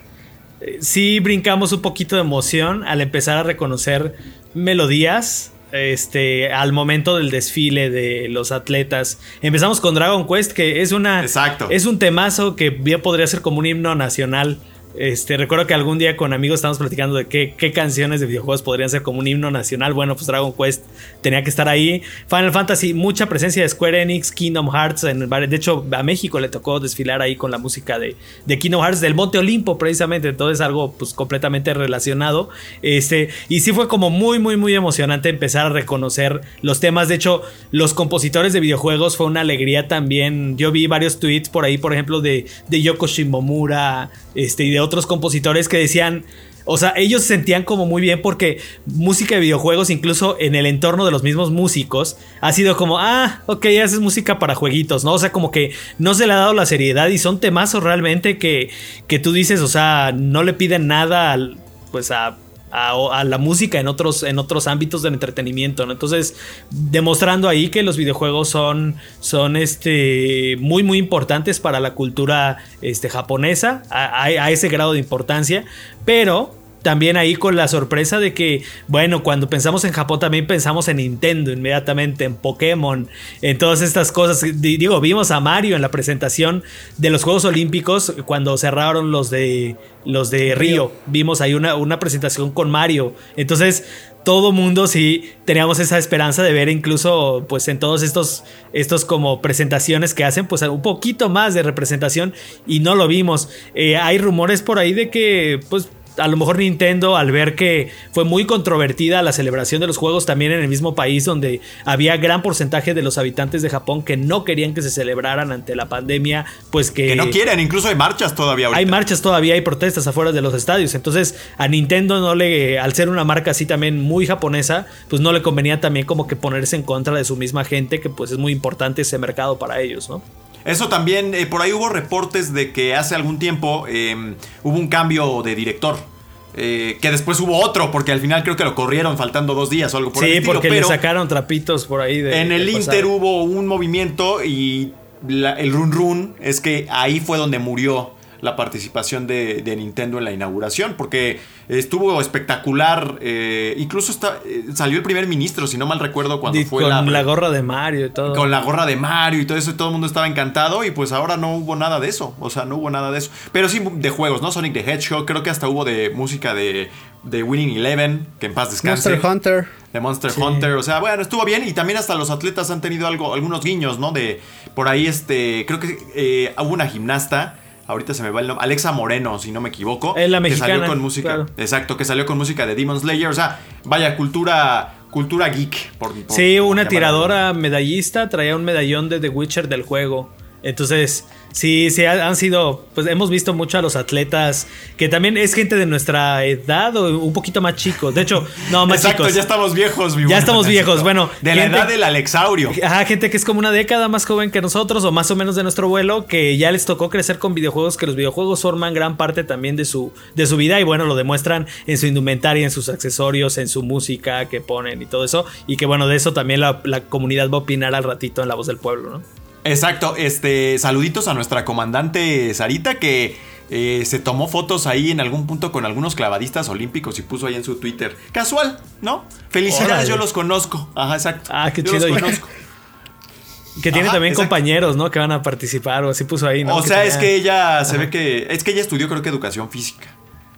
eh, sí brincamos un poquito de emoción al empezar a reconocer melodías. Este, al momento del desfile de los atletas. Empezamos con Dragon Quest, que es una. Exacto. Es un temazo que bien podría ser como un himno nacional. Este, recuerdo que algún día con amigos estábamos platicando de qué, canciones de videojuegos podrían ser como un himno nacional. Bueno, pues Dragon Quest tenía que estar ahí. Final Fantasy, mucha presencia de Square Enix, Kingdom Hearts. En, vari- de hecho, a México le tocó desfilar ahí con la música de, de Kingdom Hearts del Monte Olimpo, precisamente. Entonces, algo pues completamente relacionado. Este, y sí fue como muy, muy, muy emocionante empezar a reconocer los temas. De hecho, los compositores de videojuegos fue una alegría también. Yo vi varios tweets por ahí, por ejemplo, de, de Yoko Shimomura este, y de otros compositores que decían. O sea, ellos se sentían como muy bien porque música de videojuegos, incluso en el entorno de los mismos músicos, ha sido como, ah, ok, haces música para jueguitos, ¿no? O sea, como que no se le ha dado la seriedad y son temazos realmente que, que tú dices, o sea, no le piden nada al, pues a a, la música en otros, en otros ámbitos del entretenimiento. Entonces, demostrando ahí que los videojuegos son, son este, muy, muy importantes para la cultura este, japonesa, a ese grado de importancia, pero también ahí con la sorpresa de que, bueno, cuando pensamos en Japón también pensamos en Nintendo inmediatamente, en Pokémon, en todas estas cosas. Di- Digo, vimos a Mario en la presentación de los Juegos Olímpicos cuando cerraron los de los de Río. Vimos ahí una, una presentación con Mario. Entonces, todo mundo sí teníamos esa esperanza de ver incluso pues en todos estos estos como presentaciones que hacen pues un poquito más de representación y no lo vimos Eh, hay rumores por ahí de que pues a lo mejor Nintendo al ver que fue muy controvertida la celebración de los juegos también en el mismo país donde había gran porcentaje de los habitantes de Japón que no querían que se celebraran ante la pandemia pues que, Que no quieren, incluso hay marchas todavía ahorita. hay marchas todavía, hay protestas afuera de los estadios. Entonces, a Nintendo no le, al ser una marca así también muy japonesa, pues no le convenía también como que ponerse en contra de su misma gente, que pues es muy importante ese mercado para ellos, ¿no? Eso también, eh, por ahí hubo reportes de que hace algún tiempo eh, hubo un cambio de director. eh, que después hubo otro, porque al final creo que lo corrieron faltando dos días o algo por el sí, estilo, porque le pero sacaron trapitos por ahí de. En el Inter hubo un movimiento y la- el run run es que ahí fue donde murió la participación de, de Nintendo en la inauguración, porque estuvo espectacular. eh, incluso está, eh, salió el primer ministro, si no mal recuerdo, cuando fue con la, la, gorra de Mario y todo. con la gorra de Mario y todo eso, y todo el mundo estaba encantado. Y pues ahora no hubo nada de eso. O sea, no hubo nada de eso. Pero sí de juegos, ¿no? Sonic the Hedgehog, creo que hasta hubo de música de, de Winning Eleven, que en paz descanse. Monster Hunter. De Monster Hunter, o sea, bueno, estuvo bien y también hasta los atletas han tenido algo, algunos guiños, ¿no? De por ahí, este, creo que eh, hubo una gimnasta, ahorita se me va el nombre, Alexa Moreno, si no me equivoco, Es la que salió mexicana, con música, claro. exacto, que salió con música de Demon Slayer, o sea, vaya cultura, cultura geek, por, por- Sí, una tiradora medallista traía un medallón de The Witcher del juego. Entonces, sí, sí, ha- han sido, pues hemos visto mucho a los atletas, que también es gente de nuestra edad o un poquito más chicos. De hecho, no, más Exacto, chicos. ya estamos viejos, mi Ya estamos viejos, bueno, De la edad del Alexaurio. Ajá, gente que es como una década más joven que nosotros o más o menos de nuestro vuelo, que ya les tocó crecer con videojuegos, que los videojuegos forman gran parte también de su, de su vida y bueno, lo demuestran en su indumentaria, en sus accesorios, en su música que ponen y todo eso. Y que bueno, de eso también la, la comunidad va a opinar al ratito en La Voz del Pueblo, ¿no? Exacto, este, saluditos a nuestra comandante Sarita que eh, se tomó fotos ahí en algún punto con algunos clavadistas olímpicos y puso ahí en su Twitter. Casual, ¿no? Felicidades, Órale. yo los conozco. Ajá, exacto. Ah, qué Yo chido. los conozco. *laughs* Que tiene Ajá, también exacto. compañeros, ¿no? Que van a participar o así puso ahí, ¿no? o sea, es que ella se ve que. Es que ella estudió, creo que educación física.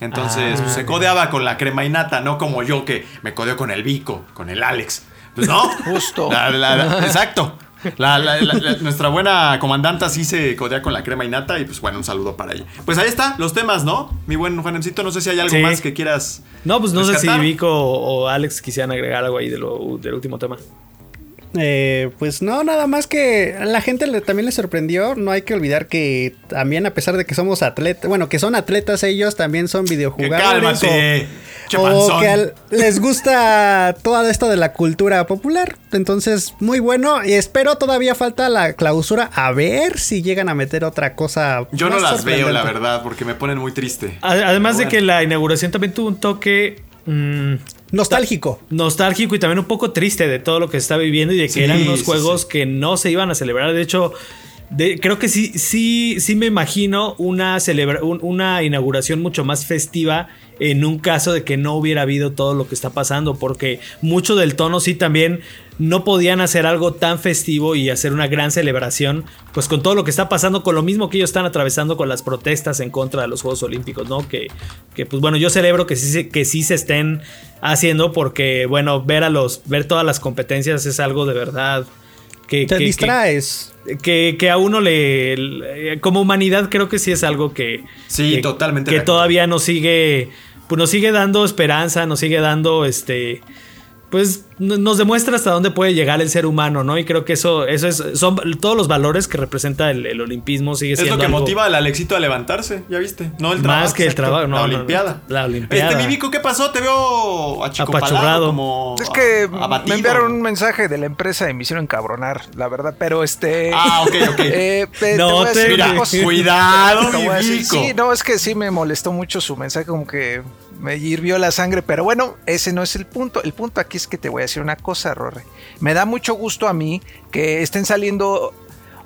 Entonces, Ah, pues, se ok. codeaba con la crema y nata, no como yo que me codeo con el Vico, con el Alex. Pues no. Justo. La- la- la- *laughs* exacto. La- la- la- la- nuestra buena comandanta sí se codea con la crema y nata y pues bueno, un saludo para ella. Pues ahí está, los temas, ¿no? Mi buen Juanemcito, no sé si hay algo Sí. más que quieras. No, pues no sé si. Vico o o Alex quisieran agregar algo ahí de lo, del último tema. Eh, pues no, nada más que a la gente le- también le sorprendió. No hay que olvidar que también, a pesar de que somos atletas, bueno, que son atletas ellos, también son Que videojugadores. cálmate. che o, o que al- les gusta toda esto de la cultura popular. Entonces, muy bueno. Y espero todavía falta la clausura. A ver si llegan a meter otra cosa. Yo no las veo, la verdad, porque me ponen muy triste. Además de que la inauguración también tuvo un toque mm, Nostálgico. nostálgico y también un poco triste de todo lo que se está viviendo y de que Sí, eran unos sí, juegos sí. que no se iban a celebrar. De hecho, de- creo que sí, sí, sí me imagino una, celebra- un- una inauguración mucho más festiva en un caso de que no hubiera habido todo lo que está pasando, porque mucho del tono sí también no podían hacer algo tan festivo y hacer una gran celebración, pues con todo lo que está pasando, con lo mismo que ellos están atravesando con las protestas en contra de los Juegos Olímpicos, ¿no? Que, que pues bueno, yo celebro que sí, que sí se estén haciendo porque, bueno, ver a los, ver todas las competencias es algo de verdad que, Te que- distraes. que, que a uno le, le- como humanidad creo que sí es algo que Sí, que- totalmente que todavía nos sigue pues nos sigue dando esperanza nos sigue dando este pues nos demuestra hasta dónde puede llegar el ser humano no y creo que eso eso es son todos los valores que representa el, el olimpismo sigue Es siendo lo que algo- motiva al Alexito a levantarse, ya viste. No el Más trabajo. que el trabajo, no, La no. Olimpiada. La Olimpiada. Este, mi Vico, ¿qué pasó? Te veo Apachurrado. como Es que abatido. me enviaron un mensaje de la empresa y me hicieron encabronar, la verdad. Pero este. Ah, ok, ok. *laughs* eh, te- No te te- Mira, cuidado. Sí, no, es que sí me molestó mucho su mensaje, como que me hirvió la sangre. Pero bueno, ese no es el punto. El punto aquí es que te voy a decir una cosa, Rorre. Me da mucho gusto a mí que estén saliendo.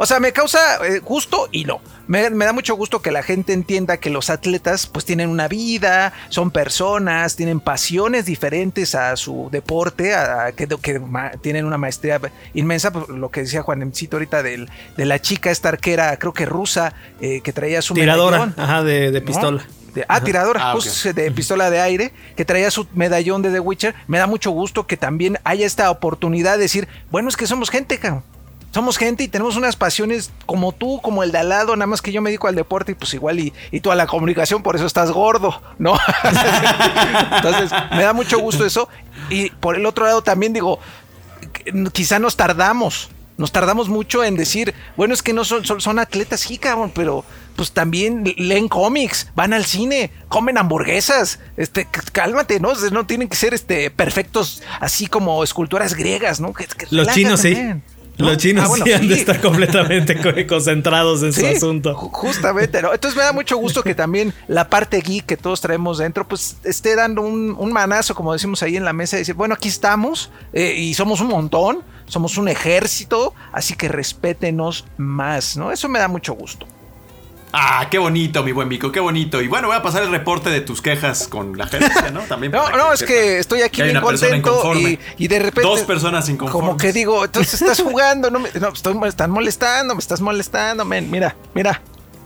O sea, me causa eh, gusto y no. Me, me da mucho gusto que la gente entienda que los atletas pues tienen una vida, son personas, tienen pasiones diferentes a su deporte, a, a- que, que ma- tienen una maestría inmensa, pues, lo que decía Juanemcito ahorita del- de la chica esta arquera, creo que rusa, eh, que traía su tiradora medallón. ajá de, de ¿no? De- ah, tiradora, Ah, ok. justo de pistola de aire, que traía su medallón de The Witcher. Me da mucho gusto que también haya esta oportunidad de decir, bueno, es que somos gente, cabrón. Somos gente y tenemos unas pasiones como tú, como el de al lado, nada más que yo me dedico al deporte y pues igual y, y tú a la comunicación, por eso estás gordo, ¿no? *laughs* Entonces, me da mucho gusto eso. Y por el otro lado también digo, quizá nos tardamos. Nos tardamos mucho en decir, bueno, es que no son, son, son atletas, sí, cabrón, pero pues también leen cómics, van al cine, comen hamburguesas. Este, cálmate, ¿no? No tienen que ser este perfectos, así como esculturas griegas, ¿no? Que- que los chinos sí los chinos Ah, bueno, sí han de estar completamente *laughs* co- concentrados en su asunto ju- Justamente, ¿no? Entonces me da mucho gusto que también la parte geek que todos traemos dentro, pues esté dando un, un manazo, como decimos ahí en la mesa, y decir, bueno, aquí estamos eh, y somos un montón, somos un ejército, así que respétenos más, ¿no? Eso me da mucho gusto. Ah, qué bonito, mi buen Vico, qué bonito. Y bueno, voy a pasar el reporte de tus quejas con la gerencia, ¿no? También *laughs* No, no, es que estoy aquí bien contento y de repente... Dos personas inconformes. Como que digo, entonces estás *laughs* jugando, no me, no, estoy, me están molestando, me estás molestando, men, mira, mira.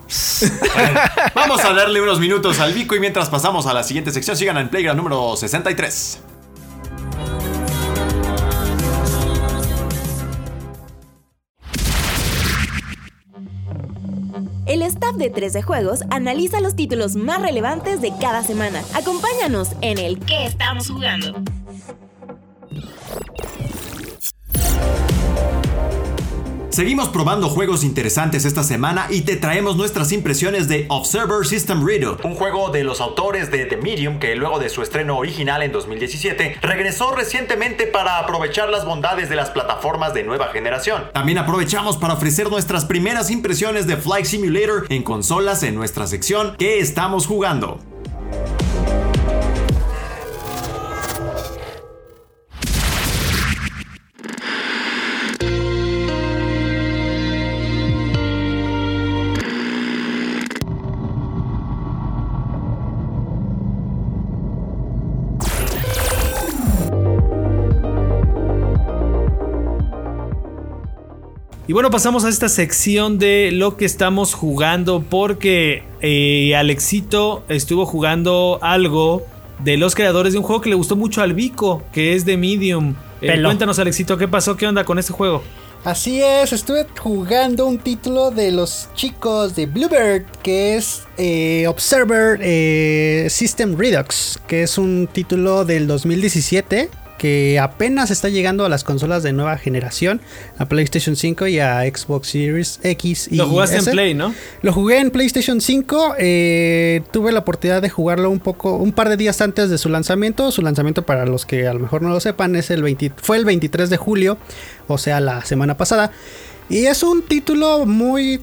*laughs* Vamos a darle unos minutos al Vico y mientras pasamos a la siguiente sección, sigan en Playground número 63. El staff de 13 Juegos analiza los títulos más relevantes de cada semana. Acompáñanos en el ¿Qué estamos jugando? Seguimos probando juegos interesantes esta semana y te traemos nuestras impresiones de Observer System Reader, un juego de los autores de The Medium que luego de su estreno original en 2017 regresó recientemente para aprovechar las bondades de las plataformas de nueva generación. También aprovechamos para ofrecer nuestras primeras impresiones de Flight Simulator en consolas en nuestra sección ¿Qué estamos jugando? Y bueno, pasamos a esta sección de lo que estamos jugando porque eh, Alexito estuvo jugando algo de los creadores de un juego que le gustó mucho al Vico, que es de Medium. Eh, cuéntanos, Alexito, ¿qué pasó? ¿Qué onda con este juego? Así es, estuve jugando un título de los chicos de Bluebird que es eh, Observer eh, System Redux, que es un título del 2017 que apenas está llegando a las consolas de nueva generación, a PlayStation 5 y a Xbox Series X y Lo jugaste S. en Play, ¿no? Lo jugué en PlayStation 5. eh, tuve la oportunidad de jugarlo un poco, un par de días antes de su lanzamiento. Su lanzamiento, para los que a lo mejor no lo sepan, es el 20 fue el 23 de julio, o sea, la semana pasada. Y es un título muy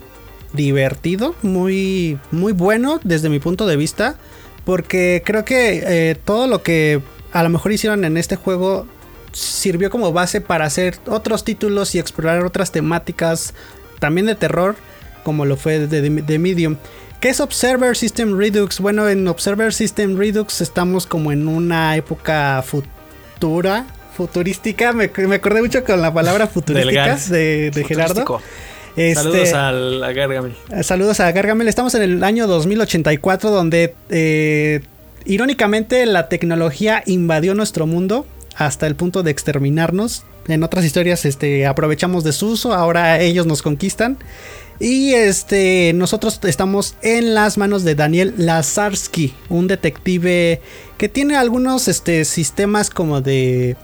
divertido, muy, muy bueno desde mi punto de vista. Porque creo que eh, todo lo que a lo mejor hicieron en este juego sirvió como base para hacer otros títulos y explorar otras temáticas también de terror, como lo fue de, de- de Medium. ¿Qué es Observer System Redux? Bueno, en Observer System Redux estamos como en una época futura, futurística. Me, me acordé mucho con la palabra futurística de, de Gerardo. Este, Saludos al, a Gargamel. Saludos a Gargamel. Estamos en el año 2084 donde eh, irónicamente la tecnología invadió nuestro mundo hasta el punto de exterminarnos. En otras historias este, aprovechamos de su uso, ahora ellos nos conquistan. Y este, nosotros estamos en las manos de Daniel Lazarsky, un detective que tiene algunos este, sistemas como de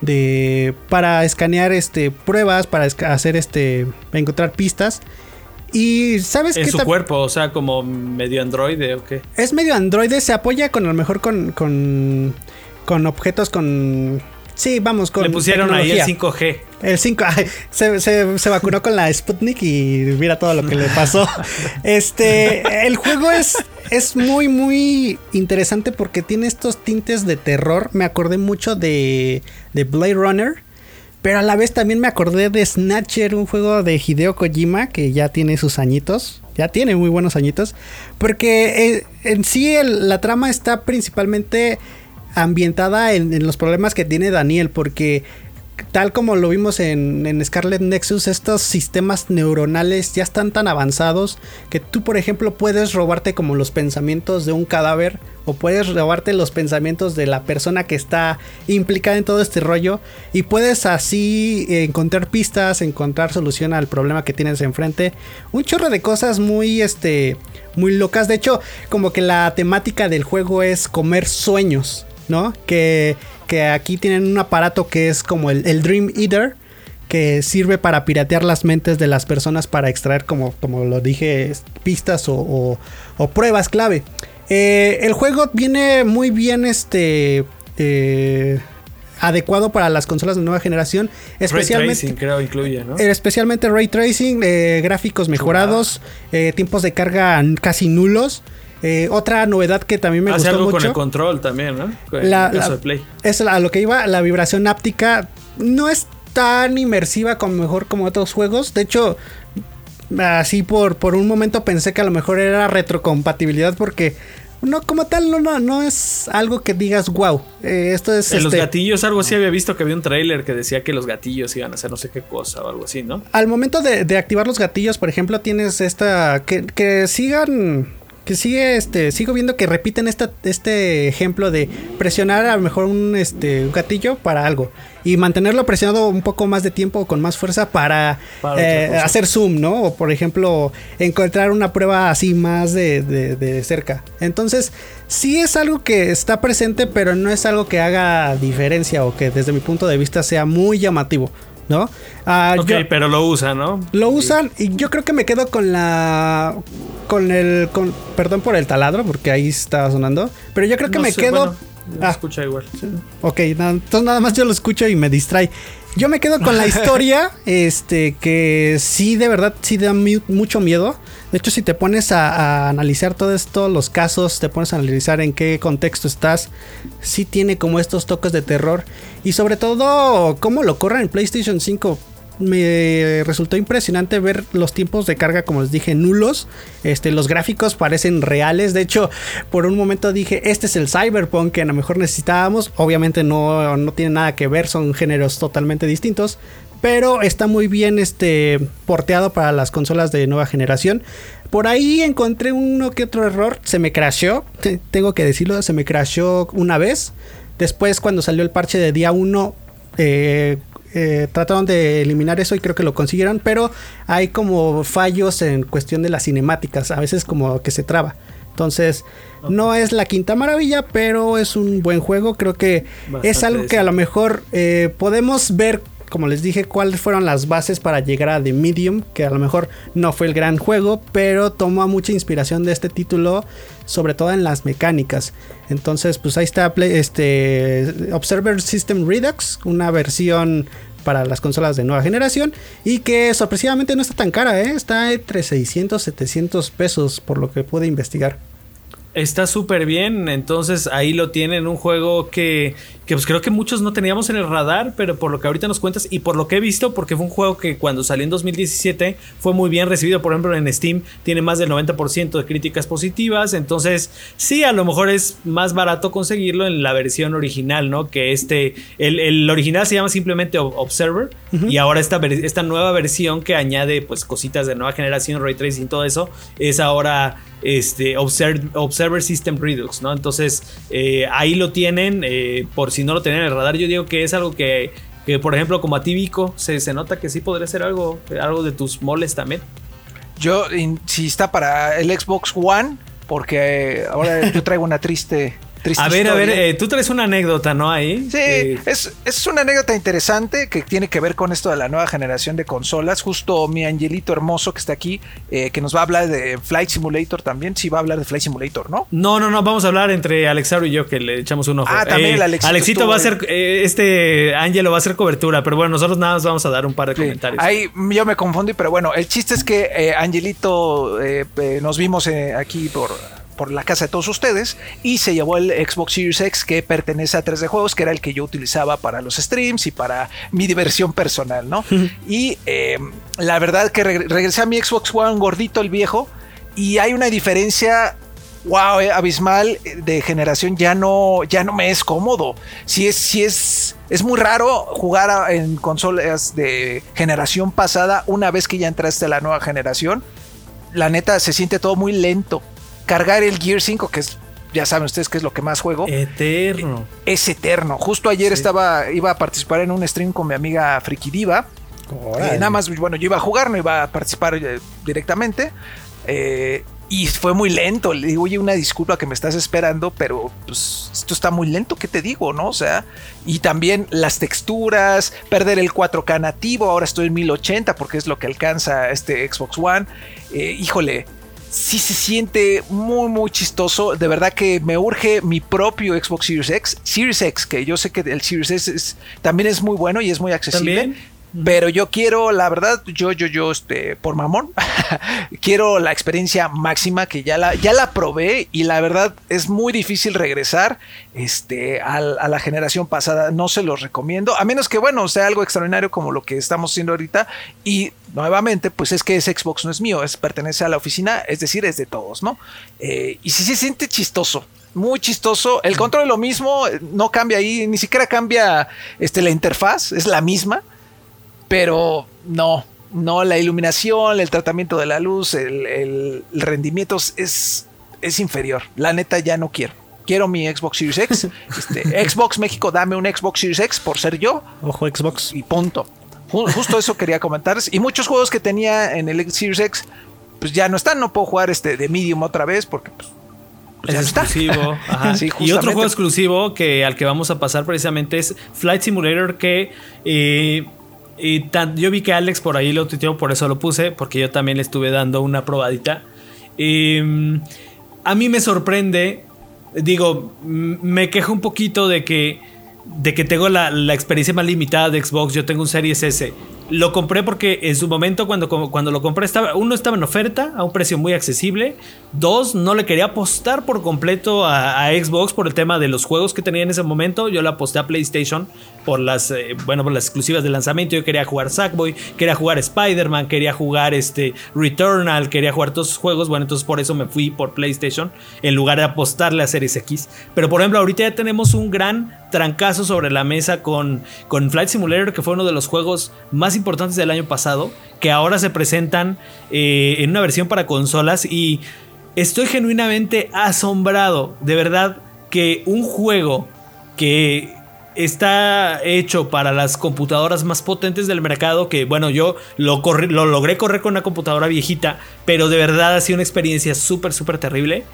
de para escanear este pruebas para hacer este encontrar pistas y sabes En que su cuerpo, o sea, como medio androide o qué. es medio androide se apoya con a lo mejor con con con objetos con sí vamos con Le pusieron ahí el tecnología. 5G. El 5, ay, se, se- se vacunó con la Sputnik y mira todo lo que le pasó. *laughs* Este, el juego es, es muy, muy interesante porque tiene estos tintes de terror. Me acordé mucho de, de Blade Runner. Pero a la vez también me acordé de Snatcher, un juego de Hideo Kojima que ya tiene sus añitos. Ya tiene muy buenos añitos. Porque eh, en sí la trama está principalmente ambientada en, en los problemas que tiene Daniel. Porque tal como lo vimos en, Scarlet Nexus, estos sistemas neuronales ya están tan avanzados que tú, por ejemplo, puedes robarte como los pensamientos de un cadáver o puedes robarte los pensamientos de la persona que está implicada en todo este rollo y puedes así encontrar pistas, encontrar solución al problema que tienes enfrente. Un chorro de cosas muy, este, muy locas. De hecho, como que la temática del juego es comer sueños, ¿no? Que, que aquí tienen un aparato que es como el, el Dream Eater que sirve para piratear las mentes de las personas para extraer, como, como lo dije, pistas o, o- o pruebas clave. Eh, el juego viene muy bien este, eh, adecuado para las consolas de nueva generación, Ray especialmente... Tracing, creo, incluye, ¿no? Eh, Especialmente ray tracing, gráficos mejorados, tiempos de carga casi nulos. Eh, otra novedad que también me Hace gustó algo mucho con el control también, ¿no? En La- el caso la- de Play. es a lo que iba, la vibración áptica no es tan inmersiva como mejor como otros juegos. De hecho, así por, por un momento pensé que a lo mejor era retrocompatibilidad porque no como tal no, no, no es algo que digas wow. eh, esto es En los este, gatillos, algo así había visto que había un tráiler que decía que los gatillos iban a hacer no sé qué cosa o algo así, ¿no? al momento de, de activar los gatillos, por ejemplo, tienes esta. Que, que sigan. Que sigue este. Sigo viendo que repiten esta, este ejemplo de presionar a lo mejor un, este, un gatillo para algo. Y mantenerlo presionado un poco más de tiempo con más fuerza para, eh, hacer zoom, ¿no? O por ejemplo, encontrar una prueba así más de, de- de cerca. Entonces, sí es algo que está presente, pero no es algo que haga diferencia o que desde mi punto de vista sea muy llamativo. ¿No? Ah, Ok, yo- pero lo usa, ¿no? lo usan y yo creo que me quedo con la con el con perdón por el taladro porque ahí estaba sonando, pero yo creo que No me sé, quedo bueno, Ah. escucha igual. Ok, na- entonces nada más yo lo escucho y me distrae. Yo me quedo con la *laughs* historia, este, que sí, de verdad, sí da mucho miedo. De hecho, si te pones a, a analizar todos todos los casos, te pones a analizar en qué contexto estás, sí tiene como estos toques de terror. Y sobre todo, cómo lo corre en PlayStation 5. me resultó impresionante ver los tiempos de carga, como les dije, nulos. Este, los gráficos parecen reales. De hecho, por un momento dije, este es el Cyberpunk que a lo mejor necesitábamos. Obviamente no, no tiene nada que ver, son géneros totalmente distintos. Pero está muy bien este, porteado para las consolas de nueva generación. Por ahí encontré uno que otro error. Se me crashó. Tengo que decirlo, se me crashó una vez. Después, cuando salió el parche de día 1, eh, eh, trataron de eliminar eso y creo que lo consiguieron, pero hay como fallos en cuestión de las cinemáticas, a veces como que se traba. Entonces, no es la quinta maravilla, pero es un buen juego. Creo que es algo que a lo mejor eh, podemos ver como les dije, cuáles fueron las bases para llegar a The Medium, que a lo mejor no fue el gran juego, pero tomó mucha inspiración de este título, sobre todo en las mecánicas. Entonces, pues ahí está este Observer System Redux, una versión para las consolas de nueva generación y que sorpresivamente no está tan cara, ¿eh? está entre 600 700 pesos por lo que pude investigar. Está súper bien, entonces ahí lo tienen, un juego que, que pues creo que muchos no teníamos en el radar, pero por lo que ahorita nos cuentas y por lo que he visto, porque fue un juego que cuando salió en 2017 fue muy bien recibido, por ejemplo en Steam tiene más del 90% de críticas positivas, entonces sí, a lo mejor es más barato conseguirlo en la versión original, ¿no? Que este, el, original se llama simplemente Observer y ahora esta, esta nueva versión que añade pues cositas de nueva generación, ray tracing, todo eso, es ahora este, Observer, System Redux, ¿no? Entonces, eh, ahí lo tienen, eh, por si no lo tenían en el radar, yo digo que es algo que, que por ejemplo, como a se, se, nota que sí podría ser algo, algo de tus moles también. Yo, si está para el Xbox One, porque ahora yo traigo una triste a ver, a ver, eh, tú traes una anécdota, ¿no? Ahí. Sí, es, es, una anécdota interesante que tiene que ver con esto de la nueva generación de consolas. Justo mi angelito hermoso que está aquí, eh, que nos va a hablar de Flight Simulator también. Sí, va a hablar de Flight Simulator, ¿no? No, no, no, vamos a hablar entre Alexaro y yo, que le echamos un ojo. Ah, también el eh, Alexito. Alexito va a hacer, este Angelo va a hacer cobertura, pero bueno, nosotros nada más vamos a dar un par de comentarios. Ahí yo me confundí, pero bueno, el chiste es que Angelito nos vimos aquí por por la casa de todos ustedes y se llevó el Xbox Series X que pertenece a 3D Juegos, que era el que yo utilizaba para los streams y para mi diversión personal, ¿no? y em, la verdad que regresé a mi Xbox One gordito, el viejo, y hay una diferencia wow, eh, abismal de generación ya no, ya no me es cómodo. Si es, si es, es muy raro jugar en consolas de generación pasada una vez que ya entraste a la nueva generación. La neta se siente todo muy lento cargar el Gear 5, que es ya saben ustedes que es lo que más juego. Eterno. Es eterno. Justo ayer estaba, iba a participar en un stream con mi amiga Friki Diva. Eh, nada más, bueno, yo iba a jugar, no iba a participar eh, directamente. Eh, y fue muy lento. Le digo, oye, una disculpa que me estás esperando, pero pues esto está muy lento, ¿qué te digo? ¿No? O sea, y también las texturas, perder el 4K nativo. Ahora estoy en 1080 porque es lo que alcanza este Xbox One. híjole, sí se siente muy, muy chistoso. De verdad que me urge mi propio Xbox Series X. Series X, que yo sé que el Series X también es muy bueno y es muy accesible. Pero yo quiero, la verdad, yo, yo, yo, este, por mamón, *laughs* quiero la experiencia máxima que ya la, ya la probé y la verdad es muy difícil regresar este, a, la generación pasada. No se los recomiendo, a menos que, bueno, sea algo extraordinario como lo que estamos haciendo ahorita. Y nuevamente, pues es que ese Xbox no es mío, es pertenece a la oficina, es decir, es de todos, ¿no? Eh, y si se siente chistoso, muy chistoso. El control es lo mismo, no cambia ahí, ni siquiera cambia este, la interfaz, es la misma. Pero no, no, la iluminación, el tratamiento de la luz, el, rendimiento es, es inferior. La neta ya no quiero. Quiero mi Xbox Series X. *laughs* Este, Xbox México, dame un Xbox Series X por ser yo. Ojo Xbox. Y punto. Justo eso quería comentarles. Y muchos juegos que tenía en el Series X, pues ya no están. No puedo jugar este de Medium otra vez porque pues, pues es exclusivo. *laughs* y otro juego exclusivo que al que vamos a pasar precisamente es Flight Simulator que eh, yo vi que Alex por ahí lo tuiteó, por eso lo puse, porque yo también le estuve dando una probadita. Em, a mí me sorprende, digo, me quejo un poquito de que, de que tengo la, experiencia más limitada de Xbox. Yo tengo un Series S lo compré porque en su momento cuando, cuando lo compré estaba, uno estaba en oferta a un precio muy accesible, dos, no le quería apostar por completo a, Xbox por el tema de los juegos que tenía en ese momento, yo le aposté a PlayStation por las, eh, bueno, por las exclusivas de lanzamiento, yo quería jugar Sackboy, quería jugar Spider-Man, quería jugar este Returnal, quería jugar todos esos juegos, bueno, entonces por eso me fui por PlayStation en lugar de apostarle a Series X, pero por ejemplo ahorita ya tenemos un gran trancazo sobre la mesa con, con Flight Simulator, que fue uno de los juegos más importantes del año pasado, que ahora se presentan eh, en una versión para consolas y estoy genuinamente asombrado, de verdad, que un juego que está hecho para las computadoras más potentes del mercado, que bueno, yo lo, lo logré correr con una computadora viejita, pero de verdad ha sido una experiencia súper, súper terrible.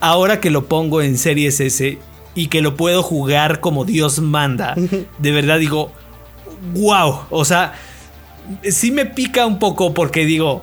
Ahora que lo pongo en Series S, y que lo puedo jugar como Dios manda, *laughs* de verdad digo, wow, o sea, sí me pica un poco porque digo,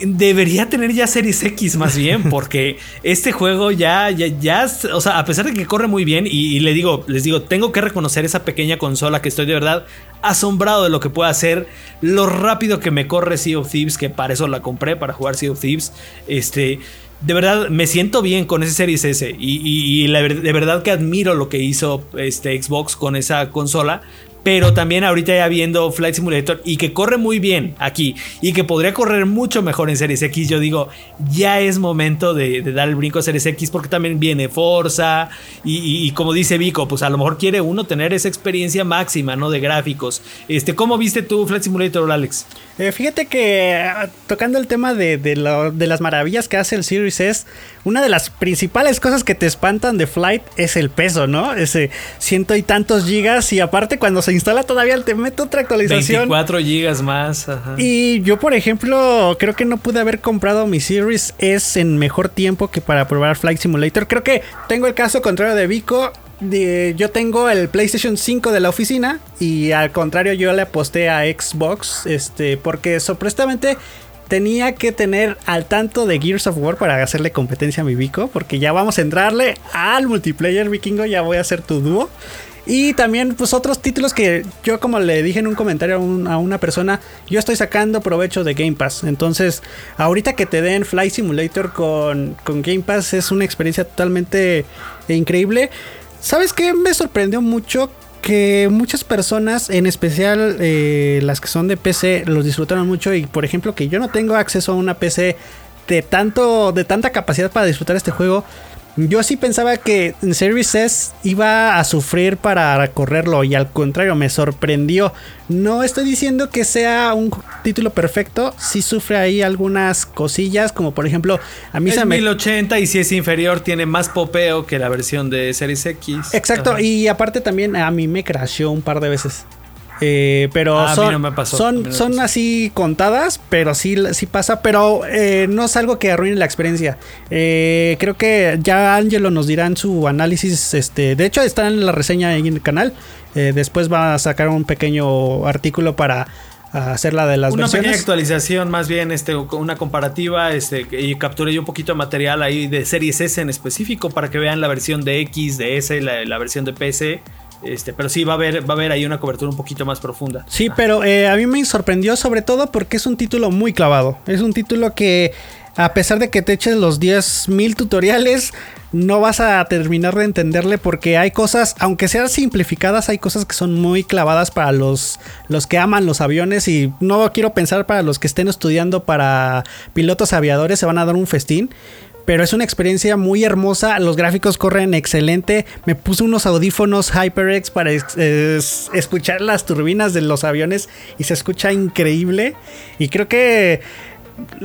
debería tener ya Series X más bien, *laughs* porque este juego ya, ya, ya, o sea, a pesar de que corre muy bien, y, le digo, les digo, tengo que reconocer esa pequeña consola que estoy de verdad asombrado de lo que puede hacer, lo rápido que me corre Sea of Thieves, que para eso la compré, para jugar Sea of Thieves, este, de verdad me siento bien con ese Series S y, de verdad que admiro lo que hizo este Xbox con esa consola pero también ahorita ya viendo Flight Simulator y que corre muy bien aquí y que podría correr mucho mejor en Series X, yo digo, ya es momento de, dar el brinco a Series X porque también viene Forza y, como dice Vico, pues a lo mejor quiere uno tener esa experiencia máxima, ¿no? De gráficos. Este, ¿Cómo viste tú Flight Simulator, Alex? Eh, fíjate que ah, tocando el tema de, de, las maravillas que hace el Series S, una de las principales cosas que te espantan de Flight es el peso, ¿no? Ese ciento y tantos gigas y aparte cuando se instala todavía te mete otra actualización. 24 gigas más. Y yo, por ejemplo, creo que no pude haber comprado mi Series S en mejor tiempo que para probar Flight Simulator. Creo que tengo el caso contrario de Vico. yo tengo el PlayStation 5 de la oficina y al contrario yo le aposté a Xbox este porque sorpresivamente tenía que tener al tanto de Gears of War para hacerle competencia a mi Vico porque ya vamos a entrarle al multiplayer vikingo, ya voy a hacer tu dúo. Y también, pues otros títulos que yo, como le dije en un comentario a, una persona, yo estoy sacando provecho de Game Pass. Entonces, ahorita que te den Fly Simulator con, con Game Pass es una experiencia totalmente increíble. ¿Sabes qué? Me sorprendió mucho que muchas personas, en especial eh, las que son de PC, los disfrutaron mucho. Y por ejemplo, que yo no tengo acceso a una PC de tanto, de tanta capacidad para disfrutar este juego. Yo sí pensaba que Services iba a sufrir para correrlo y al contrario me sorprendió. No estoy diciendo que sea un título perfecto, sí sufre ahí algunas cosillas como por ejemplo a mí se me 1080 y si es inferior tiene más popeo que la versión de Series X. Exacto, y aparte también a mí me crasheó un par de veces. Eh, pero ah, son, son, así contadas, pero sí, sí pasa. Pero eh, no es algo que arruine la experiencia. Eh, creo que ya Angelo nos dirá en su análisis. Este, de hecho, está en la reseña en el canal. después va a sacar un pequeño artículo para hacer la de las una pequeña actualización más bien este una comparativa este y capturé yo un poquito de material ahí de series S en específico para que vean la versión de X de S la, la versión de PC este, pero sí va a haber, va a haber ahí una cobertura un poquito más profunda. Sí, pero eh, a mí me sorprendió sobre todo porque es un título muy clavado. Es un título que a pesar de que te eches los 10.000 tutoriales, no vas a terminar de entenderle porque hay cosas, aunque sean simplificadas, hay cosas que son muy clavadas para los, los que aman los aviones y no quiero pensar para los que estén estudiando para pilotos aviadores, se van a dar un festín pero es una experiencia muy hermosa. Los gráficos corren excelente. Me puse unos audífonos HyperX para escuchar las turbinas de los aviones y se escucha increíble. Y creo que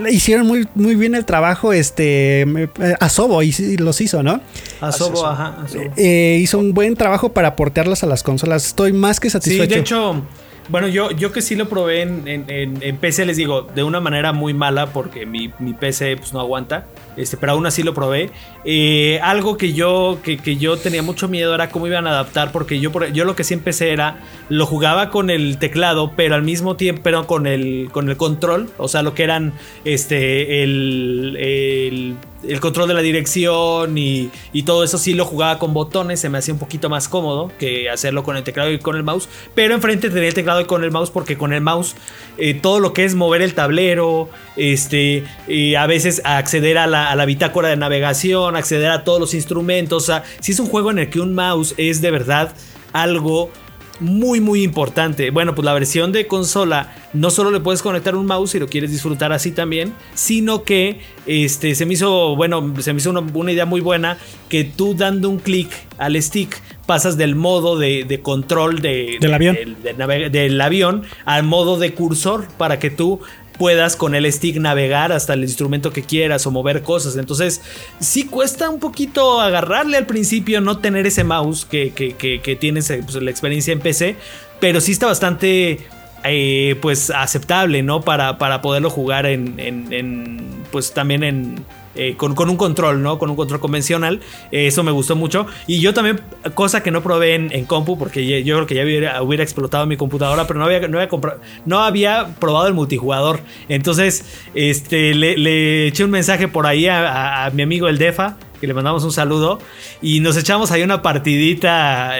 hicieron muy, muy bien el trabajo. Este eh, Asobo y los hizo, ¿no? Asobo, ajá. Eh, hizo un buen trabajo para portearlas a las consolas. Estoy más que satisfecho. Sí, de hecho. Bueno, yo, yo que sí lo probé en, en, PC, les digo, de una manera muy mala porque mi, mi PC pues, no aguanta. Este, pero aún así lo probé. Eh, algo que yo, que, yo tenía mucho miedo era cómo iban a adaptar, porque yo, yo lo que sí empecé era, lo jugaba con el teclado, pero al mismo tiempo, pero con el, con el control, o sea, lo que eran este, el, el control de la dirección y, y, todo eso sí lo jugaba con botones, se me hacía un poquito más cómodo que hacerlo con el teclado y con el mouse, pero enfrente tenía el teclado y con el mouse porque con el mouse eh, todo lo que es mover el tablero, este, a veces acceder a la, a la, bitácora de navegación, acceder a todos los instrumentos, o sea, si es un juego en el que un mouse es de verdad algo muy muy importante. Bueno, pues la versión de consola no solo le puedes conectar un mouse si lo quieres disfrutar así también, sino que este, se me hizo, bueno, se me hizo una, idea muy buena que tú dando un clic al stick pasas del modo de, control del avión. del avión al modo de cursor para que tú puedas con el stick navegar hasta el instrumento que quieras o mover cosas. Entonces, sí cuesta un poquito agarrarle al principio, no tener ese mouse que, que, tienes pues, la experiencia en PC, pero sí está bastante eh, pues aceptable, ¿no? Para, para poderlo jugar en, en pues también en, eh, con, un control, ¿no? Con un control convencional. Eh, eso me gustó mucho. Y yo también, cosa que no probé en, compu, porque yo creo que ya hubiera, explotado mi computadora, pero no había, no había, no había probado el multijugador. Entonces, este, le, eché un mensaje por ahí a, mi amigo el Defa que le mandamos un saludo y nos echamos ahí una partidita,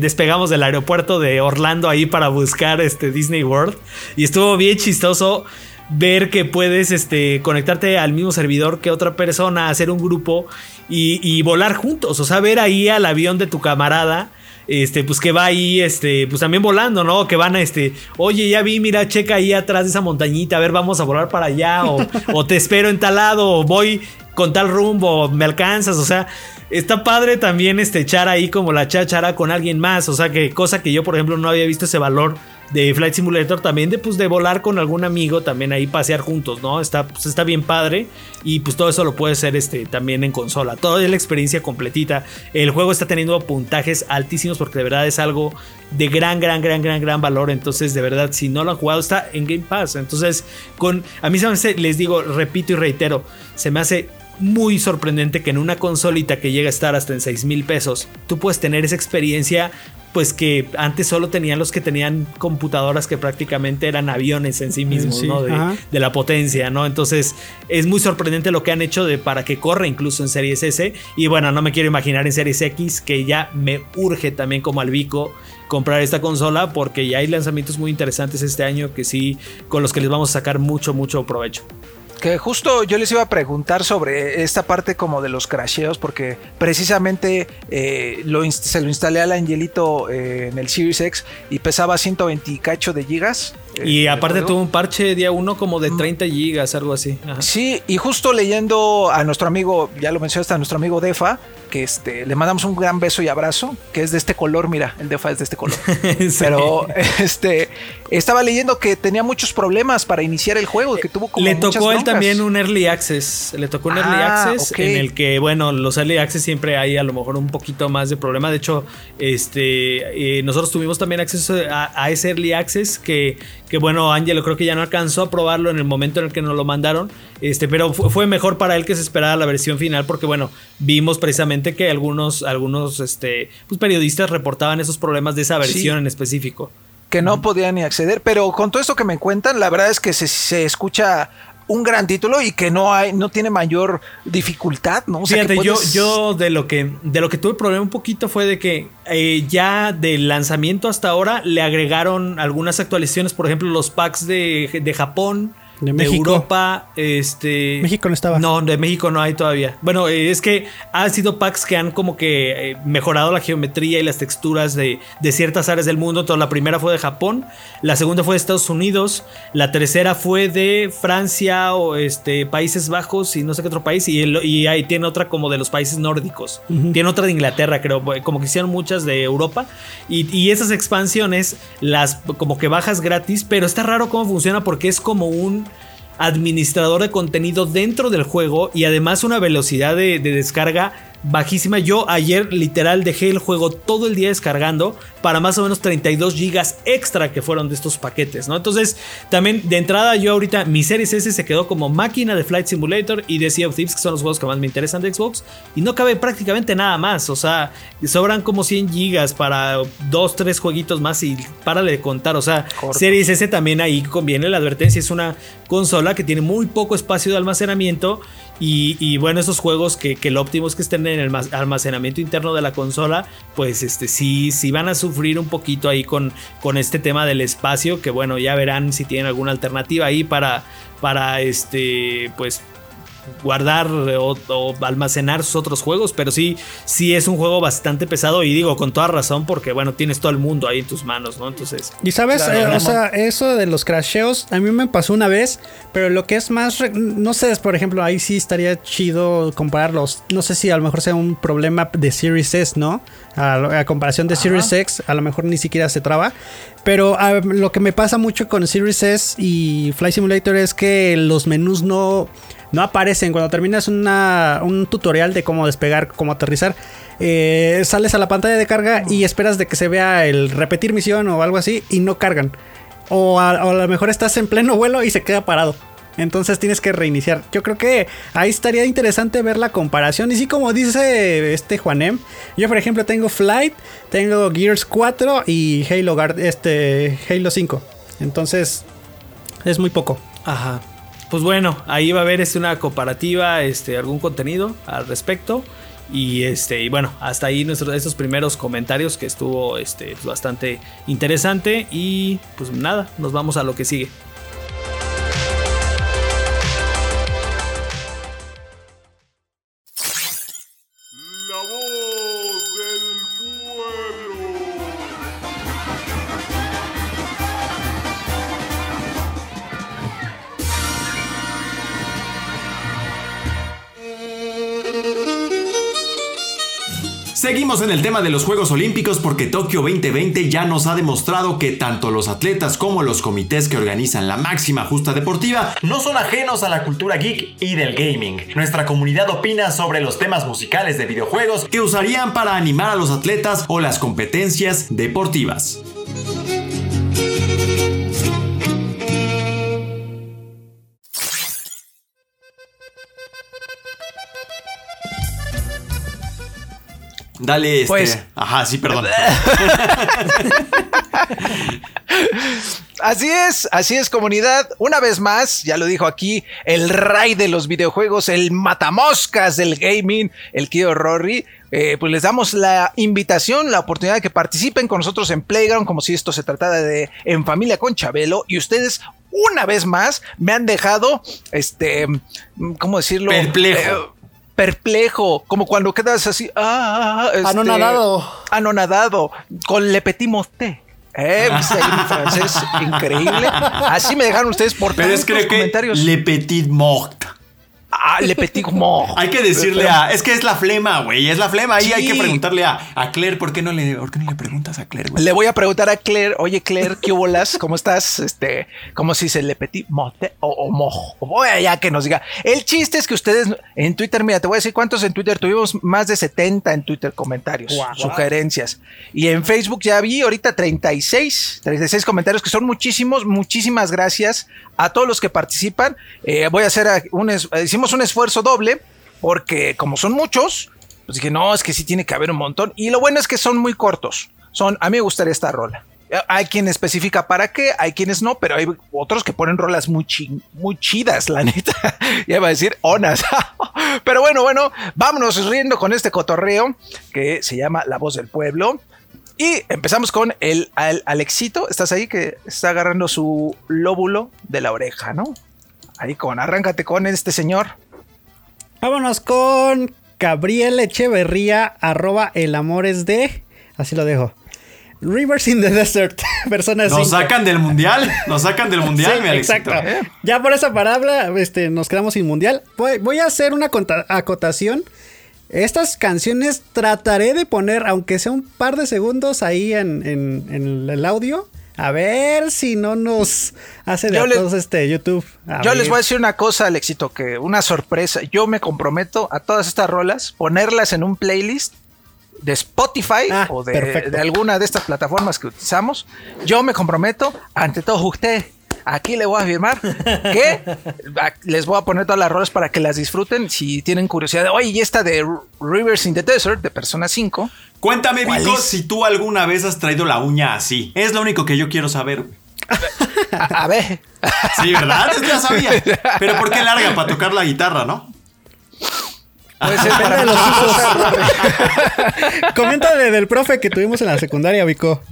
despegamos del aeropuerto de Orlando ahí para buscar este Disney World y estuvo bien chistoso ver que puedes este, conectarte al mismo servidor que otra persona, hacer un grupo y, volar juntos. O sea, ver ahí al avión de tu camarada. Este, pues que va ahí, este, pues también volando, ¿no? Que van a, este, oye, ya vi, mira, checa ahí atrás de esa montañita, a ver, vamos a volar para allá, o, te espero en tal lado, o voy con tal rumbo, me alcanzas, o sea, está padre también este, echar ahí como la cháchara con alguien más, o sea, que cosa que yo, por ejemplo, no había visto ese valor de Flight Simulator también de pues de volar con algún amigo también ahí pasear juntos no está pues, está bien padre. Y pues todo eso lo puede hacer este también en consola. Toda la experiencia completita. El juego está teniendo puntajes altísimos porque de verdad es algo de gran gran gran gran gran valor. Entonces de verdad si no lo han jugado está en Game Pass. Entonces con a mí se me hace, les digo repito y reitero se me hace muy sorprendente que en una consolita que llega a estar hasta en 6 mil pesos, tú puedes tener esa experiencia pues que antes solo tenían los que tenían computadoras que prácticamente eran aviones en sí mismos, ¿no? De, la potencia, ¿no? Entonces es muy sorprendente lo que han hecho de para que corra incluso en Series S. Y bueno, no me quiero imaginar en Series X, que ya me urge también como Albico comprar esta consola porque ya hay lanzamientos muy interesantes este año que sí, con los que les vamos a sacar mucho, mucho provecho. Que justo yo les iba a preguntar sobre esta parte como de los crasheos, porque precisamente eh, lo se lo instalé al Angelito eh, en el Series X y pesaba 120 cacho de gigas. Eh, y aparte tuvo un parche día uno como de 30 gigas, algo así. Sí, y justo leyendo a nuestro amigo, ya lo mencionaste, a nuestro amigo Defa, que este, le mandamos un gran beso y abrazo, que es de este color, mira, el Defa es de este color. *laughs* Pero este, estaba leyendo que tenía muchos problemas para iniciar el juego, que tuvo como Le tocó él también un Early Access, le tocó un Early ah, Access en el que, bueno, los Early Access siempre hay a lo mejor un poquito más de problema. De hecho, este, eh, nosotros tuvimos también acceso a, ese Early Access que, que bueno, Angelo creo que ya no alcanzó a probarlo en el momento en el que nos lo mandaron, este, pero fue mejor para él que se esperara la versión final porque, bueno, vimos precisamente que algunos, algunos este, pues, periodistas reportaban esos problemas de esa versión en específico que no podían ni acceder. Pero con todo esto que me cuentan, la verdad es que se, escucha un gran título y que no hay, no tiene mayor dificultad, ¿no? Fíjate, yo, yo de lo que de lo que tuve problema un poquito fue de que eh, ya del lanzamiento hasta ahora le agregaron algunas actualizaciones, por ejemplo, los packs de, de Japón de, Europa, este... México no estaba. No, de México no hay todavía. Bueno, eh, es que han sido packs que han como que eh, mejorado la geometría y las texturas de, ciertas áreas del mundo. Entonces, la primera fue de Japón, la segunda fue de Estados Unidos, la tercera fue de Francia o este, Países Bajos y no sé qué otro país. Y, y ahí tiene otra como de los países nórdicos. Tiene otra de Inglaterra, creo. Como que hicieron muchas de Europa. Y, y esas expansiones las como que bajas gratis, pero está raro cómo funciona porque es como un administrador de contenido dentro del juego y además una velocidad de, descarga bajísima. Yo ayer literal dejé el juego todo el día descargando para más o menos 32 gigas extra que fueron de estos paquetes, ¿no? Entonces, también de entrada yo ahorita mi Series S se quedó como máquina de Flight Simulator y de Sea of Thieves, que son los juegos que más me interesan de Xbox, y no cabe prácticamente nada más, o sea, sobran como 100 gigas para dos, tres jueguitos más y párale de contar, o sea, Series S también ahí conviene la advertencia, es una consola que tiene muy poco espacio de almacenamiento y, bueno, esos juegos que, lo óptimo es que estén en el almacenamiento interno de la consola, pues este sí, sí van a sufrir un poquito ahí con, con este tema del espacio, que bueno, ya verán si tienen alguna alternativa ahí para, para este, pues guardar o, almacenar sus otros juegos, pero sí, sí es un juego bastante pesado y digo con toda razón porque bueno, tienes todo el mundo ahí en tus manos, ¿no? Entonces... Y sabes, eh, o sea, eso de los crasheos a mí me pasó una vez, pero lo que es más, no sé, por ejemplo, ahí sí estaría chido compararlos, no sé si a lo mejor sea un problema de Series S, ¿no? A, comparación de Series X, a lo mejor ni siquiera se traba. Pero lo que me pasa mucho con Series S y Fly Simulator es que los menús no no aparecen. Cuando terminas un tutorial de cómo despegar, cómo aterrizar, eh, sales a la pantalla de carga y esperas de que se vea el repetir misión o algo así y no cargan. O a, lo mejor estás en pleno vuelo y se queda parado. Entonces tienes que reiniciar. Yo creo que ahí estaría interesante ver la comparación. Y sí, como dice este Juanem, yo por ejemplo tengo Flight, tengo Gears 4 y Halo, este, Halo 5. Entonces es muy poco. Ajá pues bueno, ahí va a haber este, una comparativa, este, algún contenido al respecto. Y este, y bueno, hasta ahí nuestros esos primeros comentarios que estuvo este, bastante interesante. Y pues nada, nos vamos a lo que sigue. En el tema de los Juegos Olímpicos porque Tokio 2020 ya nos ha demostrado que tanto los atletas como los comités que organizan la máxima justa deportiva no son ajenos a la cultura geek y del gaming. Nuestra comunidad opina sobre los temas musicales de videojuegos que usarían para animar a los atletas o las competencias deportivas. Dale, este. Pues, Ajá, sí, perdón. *laughs* Así es, así es comunidad. Una vez más, ya lo dijo aquí, el rey de los videojuegos, el matamoscas del gaming, el Kio Rory. Eh, pues les damos la invitación, la oportunidad de que participen con nosotros en Playground, como si esto se tratara de En Familia con Chabelo. Y ustedes, una vez más, me han dejado, este, ¿cómo decirlo? Perplejo. Eh, perplejo, como cuando quedas así, ah, este, anonadado. Anonadado, con le petit moté. Eh, ¿viste ahí mi francés *laughs* increíble? Así me dejaron ustedes por Pero es que comentarios. Le petit mort. Ah, le petit mort. *laughs* Hay que decirle a. Es que es la flema, güey. Es la flema. Ahí hay que preguntarle a, a, Claire. ¿por qué, no le, ¿Por qué no le preguntas a Claire, güey? Le voy a preguntar a Claire. Oye, Claire, ¿qué bolas? ¿Cómo estás? Este, ¿cómo se dice le petit mote o, o mojo? Voy allá que nos diga. El chiste es que ustedes en Twitter, mira, te voy a decir cuántos en Twitter. Tuvimos más de 70 en Twitter comentarios, sugerencias. Y en Facebook ya vi ahorita 36, 36 comentarios que son muchísimos. Muchísimas gracias a todos los que participan. Eh, voy a hacer un. Hicimos un esfuerzo doble porque como son muchos, pues dije, no, es que sí tiene que haber un montón. Y lo bueno es que son muy cortos. Son, a mí me gustaría esta rola. Eh, hay quien especifica para qué, hay quienes no, pero hay otros que ponen rolas muy, muy chidas, la *laughs* neta. ya iba a decir onas. *laughs* pero bueno, bueno, vámonos riendo con este cotorreo que se llama La Voz del Pueblo. Y empezamos con el, el Alexito. ¿Estás ahí? Que está agarrando su lóbulo de la oreja, ¿no? Ahí con, arráncate con este señor. Vámonos con Gabriel Echeverría, arroba el amor es de. Así lo dejo. Rivers in the Desert, *laughs* personas. Nos sacan del mundial, nos sacan del *laughs* mundial, mi Exacto. Ya por esa palabra este, nos quedamos sin mundial. Voy, a hacer una acotación. Estas canciones trataré de poner, aunque sea un par de segundos ahí en, en el audio, A ver si no nos hace de Yo este YouTube. A Yo ver. les voy a decir una cosa, Alexito, que una sorpresa. Yo me comprometo a todas estas rolas, ponerlas en un playlist de Spotify Ah, o de, alguna de estas plataformas que utilizamos. Yo me comprometo ante todos ustedes. Aquí le voy a firmar que *laughs* les voy a poner todas las rolas para que las disfruten. Si tienen curiosidad, oye, y esta de Rivers in the Desert, de Persona 5. Cuéntame, ¿Cuál Vico, es? si tú alguna vez has traído la uña así. Es lo único que yo quiero saber. A, a ver, Sí, ¿verdad? Antes ya sabía. *laughs* Pero ¿por qué larga? Para tocar la guitarra, ¿no? Ser para de los usos. *laughs* Comenta de- del profe que tuvimos en la secundaria, Vico.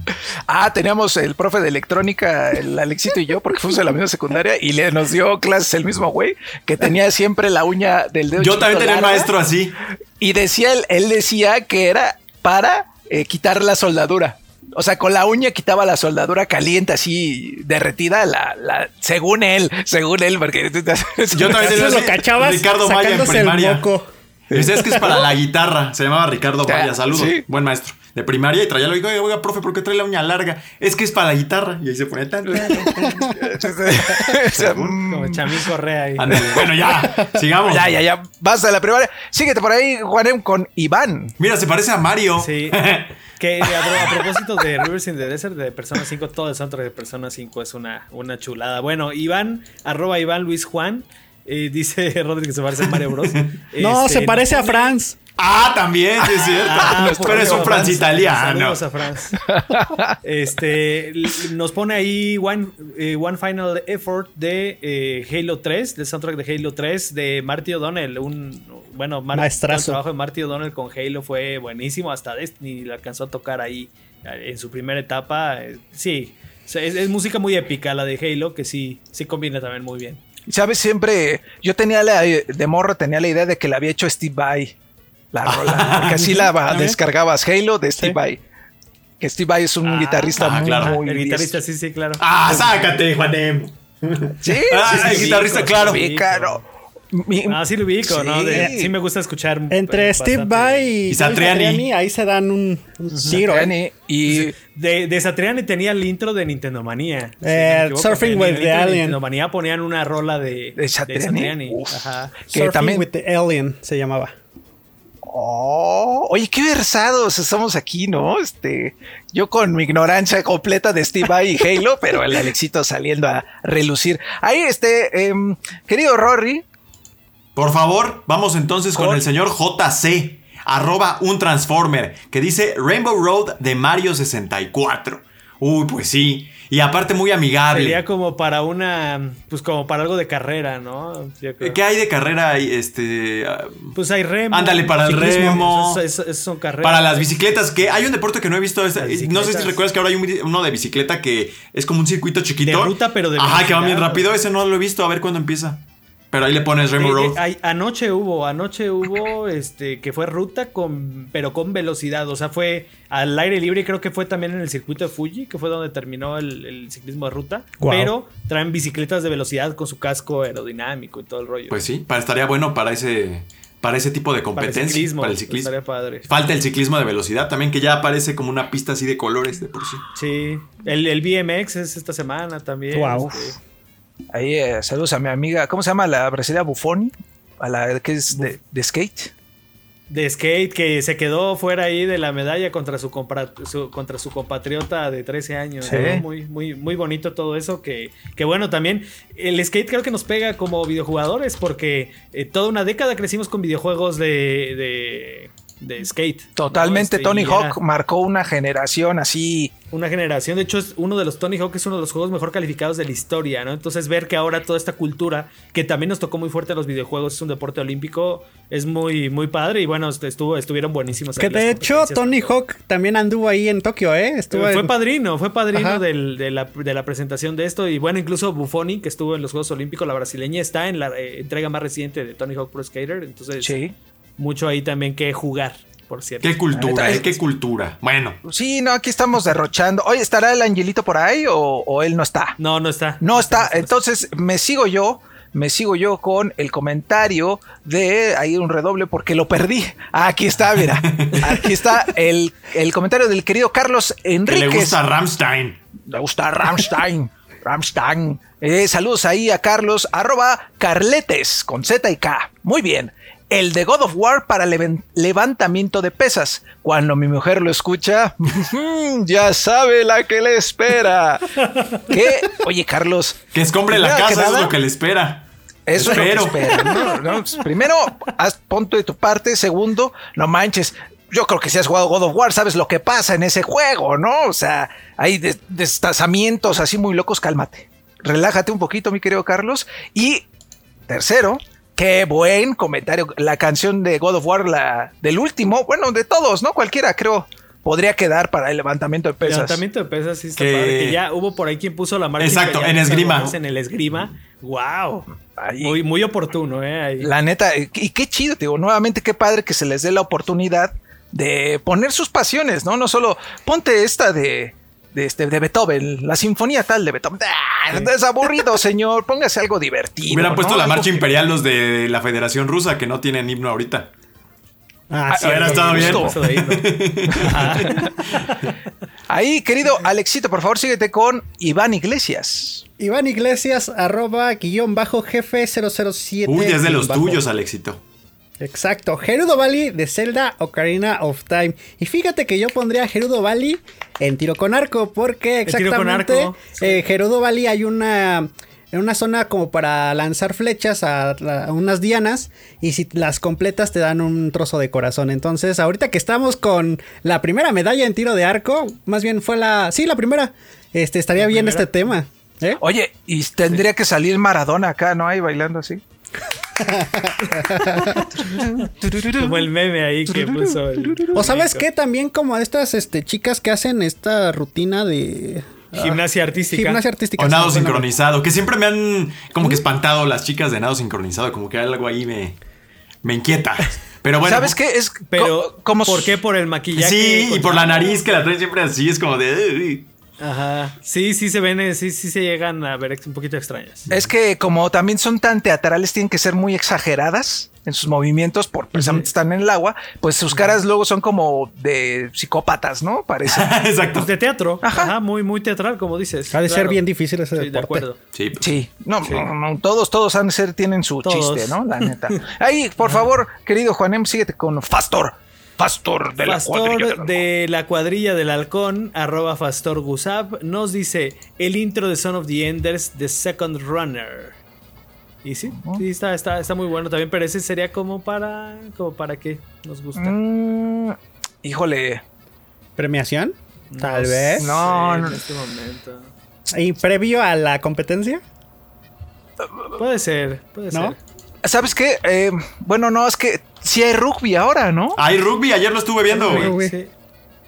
Ah, teníamos el profe de electrónica, el Alexito y yo, porque fuimos en la misma secundaria y le nos dio clases el mismo güey que tenía siempre la uña del dedo. Yo también tenía maestro así. Y decía él, él decía que era para eh, quitar la soldadura. O sea, con la uña quitaba la soldadura caliente, así derretida, la, la, según él, según él, porque Yo también tenía lo cachabas Ricardo Maya en sacándose el primaria. moco. Ese es que es para la guitarra. Se llamaba Ricardo Maya. Saludos. sí. Buen maestro. De primaria y traía lo digo, oiga, oiga, profe, ¿por qué trae la uña larga? Es que es para la guitarra. Y ahí se pone tan. *laughs* Como Chamín Correa ahí. Bueno, ya. Sigamos. ya, ya, ya, basta de la primaria. Síguete por ahí, Juanem, con Iván. Mira, se parece a Mario. Sí. *laughs* Que a propósito de Rivers in the Desert de Persona 5, todo el soundtrack de Persona 5 es una, una chulada. Bueno, Iván, arroba Iván Luis Juan, eh, dice *laughs* Rodri que se parece a Mario Bros. *laughs* No, Este, se parece a Franz. Ah, también, sí es cierto. Ah, Pero es un Franz italiano. Saludos a Franz. *laughs* Este, nos pone ahí One, eh, One Final Effort de eh, Halo 3, del soundtrack de Halo 3 de Marty O'Donnell. Un, bueno, Mar- Maestrazo. El trabajo de Marty O'Donnell con Halo fue buenísimo. Hasta Destiny lo alcanzó a tocar ahí eh, en su primera etapa. Sí, es, es música muy épica la de Halo que sí, sí combina también muy bien. ¿Sabes? Siempre, yo tenía la, de morro, tenía la idea de que la había hecho Steve Vai, la *laughs* rola, porque así la ba- descargabas Halo de Steve Sí. Vai. Que Steve Vai es un guitarrista ah, muy, claro. muy El guitarrista, sí, sí, claro. Ah, sácate, Juanem. Sí, *laughs* Ah, sí, el guitarrista, sí, claro. sí, claro. Mi- Ah, sí lo ubico, ¿no? Sí. De- sí me gusta escuchar. Entre eh, Steve bastante. Vai y, Y Satriani. ahí se dan un, un tiro. ¿eh? Satriani y De, de Satriani tenía el intro de Nintendo Manía. Si Eh, no Surfing with the de Alien. Nintendo Manía ponían una rola de, ¿De Satriani? Uf. Ajá. que Surfing también- with the Alien se llamaba. Oh, oye, qué versados estamos aquí, ¿no? Este, yo con mi ignorancia completa de Steve Vai y Halo, pero el Alexito saliendo a relucir. Ahí, este, em, querido Rory, Por favor, vamos entonces con el señor JC, arroba un Transformer, que dice Rainbow Road de Mario 64. Uy, pues sí. Y aparte muy amigable. Sería como para una. Pues como para algo de carrera, ¿no? ¿Qué hay de carrera? Este, ah, Pues hay remo. Ándale, para el remo. Son carreras. para las bicicletas, que hay un deporte que no he visto. Las no sé si recuerdas que ahora hay un- uno de bicicleta que es como un circuito chiquito. De ruta, pero de Ajá, que va bien rápido. Ese no lo he visto. A ver cuándo empieza. Pero ahí le pones Rainbow eh, Road. anoche hubo, anoche hubo este que fue ruta con pero con velocidad, o sea, fue al aire libre y creo que fue también en el circuito de Fuji, que fue donde terminó el, el ciclismo de ruta, pero traen bicicletas de velocidad con su casco aerodinámico y todo el rollo. Pues sí, para, estaría bueno para ese, para ese tipo de para el competencia. ciclismo, Para el ciclismo. estaría padre. Falta el ciclismo de velocidad también, que ya aparece como una pista así de colores de por sí. Sí, el, el BMX es esta semana también. Guau. este, ahí eh, saludos a mi amiga, ¿cómo se llama la brasileña Buffoni? A la que es de, de skate. de skate que se quedó fuera ahí de la medalla contra su, compra- su- contra su compatriota de 13 años. Sí. ¿no? Muy, muy, muy bonito todo eso. Que, que bueno, también el skate creo que nos pega como videojugadores porque eh, toda una década crecimos con videojuegos de, de, de skate. ¿no? Totalmente, Este, Tony era Hawk marcó una generación así. Una generación, de hecho es uno de los Tony Hawk es uno de los juegos mejor calificados de la historia, ¿no? Entonces ver que ahora toda esta cultura que también nos tocó muy fuerte a los videojuegos es un deporte olímpico es muy muy padre y bueno estuvo estuvieron buenísimos. Que de hecho Tony. Hawk también anduvo ahí en Tokio, ¿eh? Estuvo fue en- padrino, fue padrino del- de, la, de la presentación de esto. Y bueno, incluso Buffoni, que estuvo en los Juegos Olímpicos, la brasileña, está en la eh, entrega más reciente de Tony Hawk Pro Skater. Entonces, Sí. Mucho ahí también que jugar, por cierto. Qué cultura, eh, qué cultura. Bueno, Sí, no, aquí estamos derrochando. Oye, ¿estará el angelito por ahí o, o él no está? No, no está. No está. Entonces me sigo yo. Me sigo yo con el comentario de ahí un redoble porque lo perdí. Ah, aquí está, mira. *laughs* Aquí está el, el comentario del querido Carlos que le gusta Ramstein. Le gusta Ramstein. Ramstein. Eh, saludos ahí a Carlos, arroba Carletes, con Z y K. Muy bien. El de God of War para levantamiento de pesas. Cuando mi mujer lo escucha, ya sabe la que le espera. *laughs* ¿Qué? Oye, Carlos. Que escombre la casa, es lo que le espera. eso es lo Espero. que espera, ¿no? *laughs* No, pues, primero, haz punto de tu parte. Segundo, no manches. Yo creo que si has jugado God of War, sabes lo que pasa en ese juego, ¿no? O sea, hay des- destazamientos así muy locos. Cálmate. Relájate un poquito, mi querido Carlos. Y tercero, qué buen comentario. La canción de God of War, la del último, bueno, de todos, ¿no? Cualquiera, creo, podría quedar para el levantamiento de pesas. Levantamiento de pesas, sí está Que- padre. Que ya hubo por ahí quien puso la marca. Exacto, en esgrima. En el esgrima. ¡Wow! Ahí. Muy, muy oportuno, ¿eh? Ahí. La neta, y qué chido, te digo, nuevamente qué padre que se les dé la oportunidad de poner sus pasiones, ¿no? No solo ponte esta de, de, este, de Beethoven, la sinfonía tal de Beethoven. ¡Ah! Es aburrido, *laughs* señor. Póngase algo divertido. Hubieran ¿no? puesto la Algo marcha que- imperial los de la Federación Rusa que no tienen himno ahorita. Ah, sí, hubiera estado bien. ahí, ¿no? Ajá. *laughs* Ahí, querido Alexito, por favor, síguete con Iván Iglesias. Iván Iglesias, arroba, guion bajo, jefe 007. Uy, es de los bajo. tuyos, Alexito. Exacto, Gerudo Valley de Zelda Ocarina of Time. Y fíjate que yo pondría Gerudo Valley en tiro con arco, porque exactamente arco, eh, Gerudo Valley hay una, en una zona como para lanzar flechas a, unas dianas y si las completas te dan un trozo de corazón. Entonces, ahorita que estamos con la primera medalla en tiro de arco, más bien fue la, sí, la primera, este estaría bien primera. este tema. ¿eh? Oye, y tendría que salir Maradona acá, ¿no? Ahí bailando así. *laughs* *laughs* Como el meme ahí que puso. el- O sabes qué, también como estas este, chicas que hacen esta rutina de... Gimnasia artística. Gimnasia artística. O nado sí, sincronizado, que siempre me han como que espantado las chicas de nado sincronizado, como que algo ahí me, me inquieta. Pero bueno. ¿Sabes qué? Es Pero, como ¿por qué? Por el maquillaje. Sí, y por la nariz que la traen siempre así, es como de... Ajá. Sí, sí se ven, sí, sí se llegan a ver un poquito extrañas. Es que como también son tan teatrales, tienen que ser muy exageradas en sus movimientos, por precisamente están en el agua, pues sus caras luego son como de psicópatas, ¿no? Parece. *laughs* Exacto. Pues de teatro. Ajá. Ajá. muy, muy teatral, como dices. Ha de ser bien difícil ese Sí, de deporte. acuerdo. Sí, pues. Sí, no, no, no, todos, todos han de ser, tienen su Todos. chiste, ¿no? La neta. *laughs* Ahí, por favor, querido Juanem, síguete con Fastor. Fastor de la cuadrilla del Fastor de la cuadrilla del halcón, arroba Fastor Gusab, nos dice el intro de Son of the Enders, The Second Runner. Y sí, sí está, está, está muy bueno también, pero ese sería como para, como para qué nos gusta. Mm, híjole, ¿Premiación? Tal No vez. sé No, no. en este momento. ¿Y previo a la competencia? Puede ser, puede ¿No? ser. ¿sabes qué? Eh, bueno, no, es que sí hay rugby ahora, ¿no? Hay rugby, ayer lo estuve viendo, güey. güey. Sí.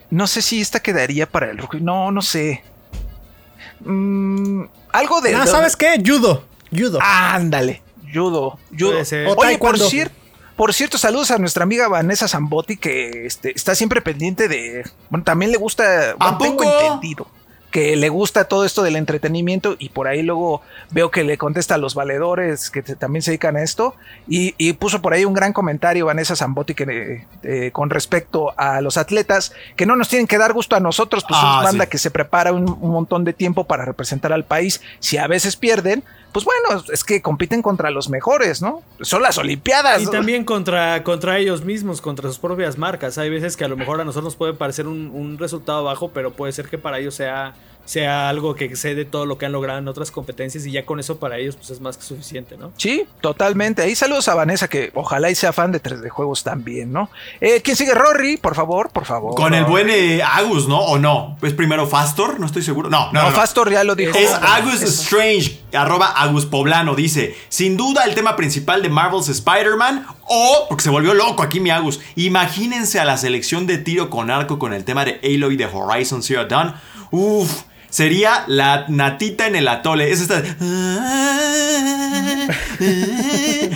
No sé si esta quedaría para el rugby. No, no sé. Mm, algo de. Ah, ¿sabes qué? Judo. Judo. Ándale. Judo. Judo. Oye, por, taekwondo. cier- por cierto, saludos a nuestra amiga Vanessa Zambotti, que este, está siempre pendiente de. Bueno, también le gusta. bueno, tengo poco? entendido. Que le gusta todo esto del entretenimiento y por ahí luego veo que le contesta a los valedores que te- también se dedican a esto. Y, y puso por ahí un gran comentario Vanessa Zambotti que, eh, con respecto a los atletas que no nos tienen que dar gusto a nosotros, pues Ah, es banda sí. que se prepara un, un montón de tiempo para representar al país. Si a veces pierden, pues bueno, es que compiten contra los mejores, ¿no? Son las Olimpiadas. Y también contra, contra ellos mismos, contra sus propias marcas. Hay veces que a lo mejor a nosotros nos puede parecer un, un resultado bajo, pero puede ser que para ellos sea, sea algo que excede todo lo que han logrado en otras competencias y ya con eso para ellos pues es más que suficiente, ¿no? Sí, totalmente. Ahí saludos a Vanessa, que ojalá y sea fan de 3D Juegos también, ¿no? Eh, ¿Quién sigue? Rory, por favor, por favor. Con el buen eh, Agus, ¿no? ¿O no? ¿Es primero Fastor? No estoy seguro. No, no, No, no. no. Fastor ya lo dijo. Es Agus eso. Strange, arroba Agus Poblano, dice, sin duda el tema principal de Marvel's Spider-Man o, porque se volvió loco aquí mi Agus, imagínense a la selección de tiro con arco con el tema de Aloy de Horizon Zero Dawn. Uf, sería la natita en el atole. Es esta...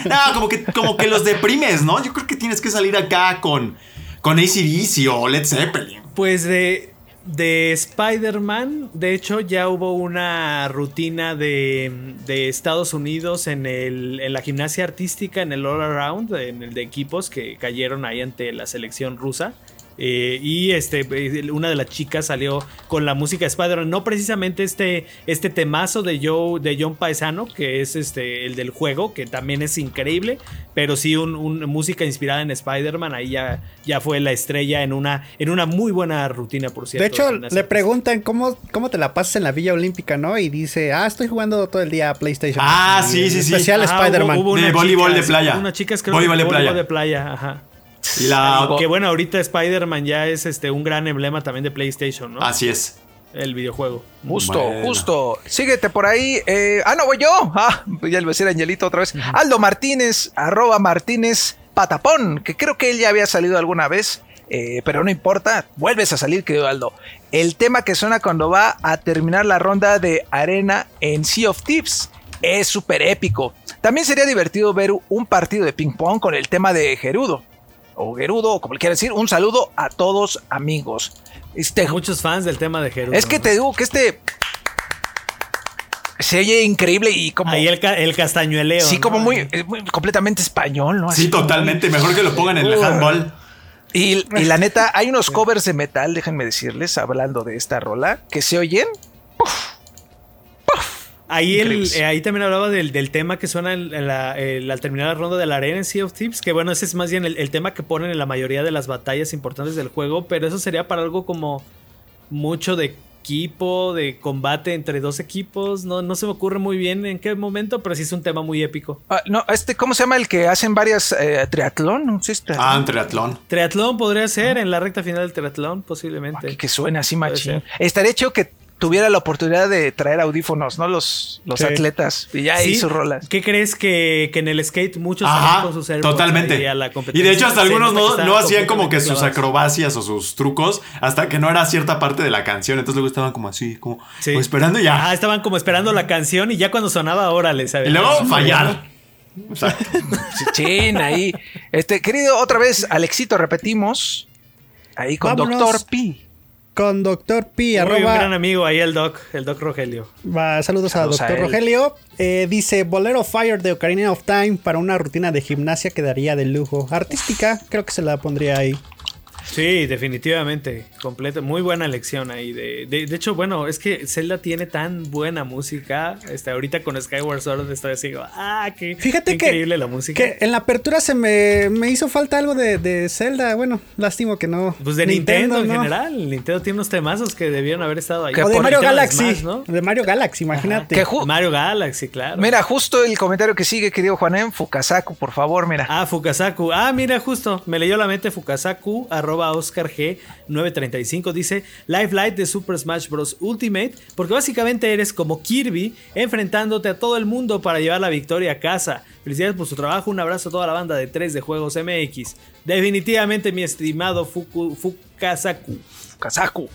No, *laughs* como que, como que los deprimes, ¿no? Yo creo que tienes que salir acá con, con ACDC o Led Zeppelin. Pues de, de Spider-Man, de hecho ya hubo una rutina de, de Estados Unidos en, el, en la gimnasia artística, en el All Around, en el de equipos que cayeron ahí ante la selección rusa. Eh, y este, eh, una de las chicas salió con la música de Spider-Man. No precisamente este, este temazo de, Joe, de John Paisano, que es este, el del juego, que también es increíble. Pero sí, una música inspirada en Spider-Man. Ahí ya, ya fue la estrella en una, en una muy buena rutina, por cierto. De hecho, le preguntan cómo, cómo te la pasas en la Villa Olímpica, ¿no? Y dice, ah, estoy jugando todo el día a PlayStation. Ah, sí, sí, sí. Especial Spider-Man. De voleibol de playa. Una chica que voleibol de playa. de playa, ajá. La... Que bueno, ahorita Spider-Man ya es este un gran emblema también de PlayStation, ¿no? Así es. El videojuego. Justo, justo. Síguete por ahí. Eh, ah, no, voy yo. Ah, ya le voy a decir Angelito otra vez. Aldo Martínez, arroba Martínez Patapón, que creo que él ya había salido alguna vez. Eh, pero no importa, vuelves a salir, querido Aldo. El tema que suena cuando va a terminar la ronda de arena en Sea of Thieves es súper épico. También sería divertido ver un partido de ping pong con el tema de Gerudo. O Gerudo, o como le quieran decir. Un saludo a todos, amigos. Este, Muchos fans del tema de Gerudo. Es que te digo que este se oye increíble y como. Ahí el, el castañueleo. Sí, como muy, completamente español, ¿no? sí, totalmente. Mejor que lo pongan en el handball. Y, la neta, hay unos covers de metal, déjenme decirles, hablando de esta rola, que se oyen. Ahí, eh, ahí también hablaba del, tema que suena al terminar la ronda de la arena en Sea of Thieves, que bueno, ese es más bien el, tema que ponen en la mayoría de las batallas importantes del juego, pero eso sería para algo como mucho de equipo, de combate entre dos equipos. No, no se me ocurre muy bien en qué momento, pero sí es un tema muy épico. Ah, no, este, ¿cómo se llama el que hacen varias eh, triatlón? Ah, un triatlón. Triatlón podría ser en la recta final del triatlón, posiblemente. que, suena así machín. Estaría hecho que tuviera la oportunidad de traer audífonos, ¿no? Los, los atletas. Y ya ahí sus rolas. ¿Qué crees que, en el skate muchos Ajá, con sus Totalmente. y de hecho, hasta algunos no, hacían como que sus acrobacias o sus trucos hasta que no era cierta parte de la canción. Entonces luego estaban como así, como, esperando ya. Ah, estaban como esperando la canción y ya cuando sonaba, órale, ¿sabes? Y luego fallar. Chin, ahí. Este, querido, otra vez, Alexito, repetimos. Ahí con Doctor P con Doctor P. arroba, un gran amigo ahí el Doc, el Doc Rogelio. saludos, a Doctor Rogelio. Eh, dice Bolero Fire de Ocarina of Time para una rutina de gimnasia quedaría de lujo. Artística, creo que se la pondría ahí. Sí, definitivamente. Completo. Muy buena lección ahí. De, de, hecho, bueno, es que Zelda tiene tan buena música. Este, ahorita con Skyward Sword estoy así, ah, qué, Fíjate increíble la música. Que en la apertura se me, me hizo falta algo de, de, Zelda. Bueno, lástima que no. Pues de Nintendo, en general. Nintendo tiene unos temazos que debieron haber estado ahí. O de Mario Galaxy. ¿no? De Mario Galaxy, imagínate. Mario Galaxy, claro. Mira, justo el comentario que sigue, querido Juanem, Fukasaku, por favor, mira. Ah, Fukasaku. Ah, mira, justo. Me leyó la mente Fukasaku, arroba Oscar G 935 dice Life Light de Super Smash Bros. Ultimate, porque básicamente eres como Kirby enfrentándote a todo el mundo para llevar la victoria a casa. Felicidades por su trabajo, un abrazo a toda la banda de 3 de Juegos MX. Definitivamente mi estimado Fuku, Fukasaku. Fukasaku.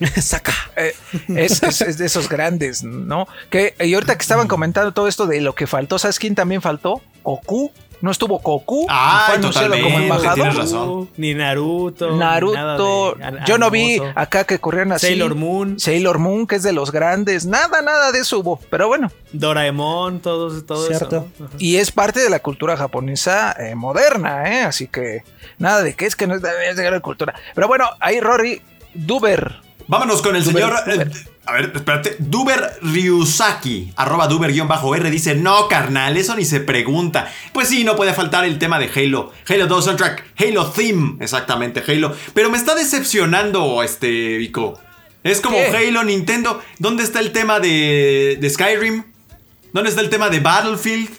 *laughs* Saca. Eh, es, de esos grandes, ¿no? Que, y ahorita que estaban comentando todo esto de lo que faltó, ¿sabes quién también faltó? Goku no estuvo Goku. Ah, totalmente, como embajador. Tienes razón. Ni Naruto. Naruto. yo no vi acá que corrían así. Sailor Moon. Sailor Moon, que es de los grandes. Nada, nada de eso hubo. Pero bueno. Doraemon, todo, todo eso. Y es parte de la cultura japonesa eh, moderna, ¿eh? Así que nada de que es que no es de, de la cultura. Pero bueno, ahí Rory Duber. Vámonos con el señor. Eh, a ver, espérate. Duber Ryusaki, arroba Duber-R, dice: No, carnal, eso ni se pregunta. Pues sí, no puede faltar el tema de Halo. Halo 2 soundtrack, Halo Theme, exactamente, Halo. Pero me está decepcionando, este, Vico. Es como Halo, Nintendo. ¿Dónde está el tema de, de Skyrim? ¿Dónde está el tema de Battlefield?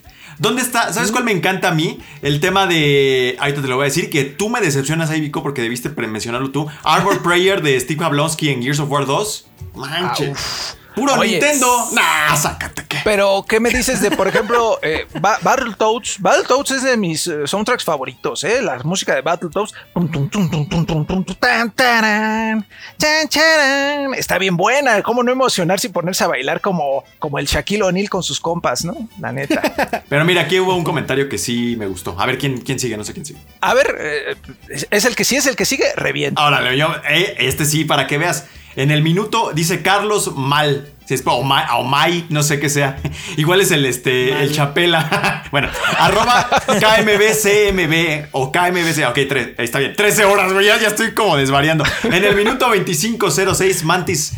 ¿Dónde está? ¿Sabes cuál me encanta a mí? El tema de. Ahorita te lo voy a decir, que tú me decepcionas ahí, Vico, porque debiste mencionarlo tú. Arbor *laughs* Prayer de Steve Jablonski en Gears of War 2. Manches. Puro Nintendo. Nah, sácate que. Pero, ¿qué me dices de, por ejemplo, *laughs* eh, Battletoads? Battletoads es de mis eh, soundtracks favoritos, ¿eh? La música de Battletoads. Está bien buena. ¿Cómo no emocionarse y ponerse a bailar como, como el Shaquille O'Neal con sus compas, no? La neta. *laughs* Pero mira, aquí hubo un comentario que sí me gustó. A ver quién, quién sigue, no sé quién sigue. A ver, eh, es el que sí es el que sigue, revienta. Ahora, yo, eh, este sí, para que veas. En el minuto dice Carlos Mal. Si es Omai, Omai, no sé qué sea. *laughs* Igual es el este el Chapela. *laughs* bueno, arroba KMBCMB o KMBC. Ok, tres, está bien. 13 horas, güey. Ya, ya estoy como desvariando. En el minuto 2506, Mantis.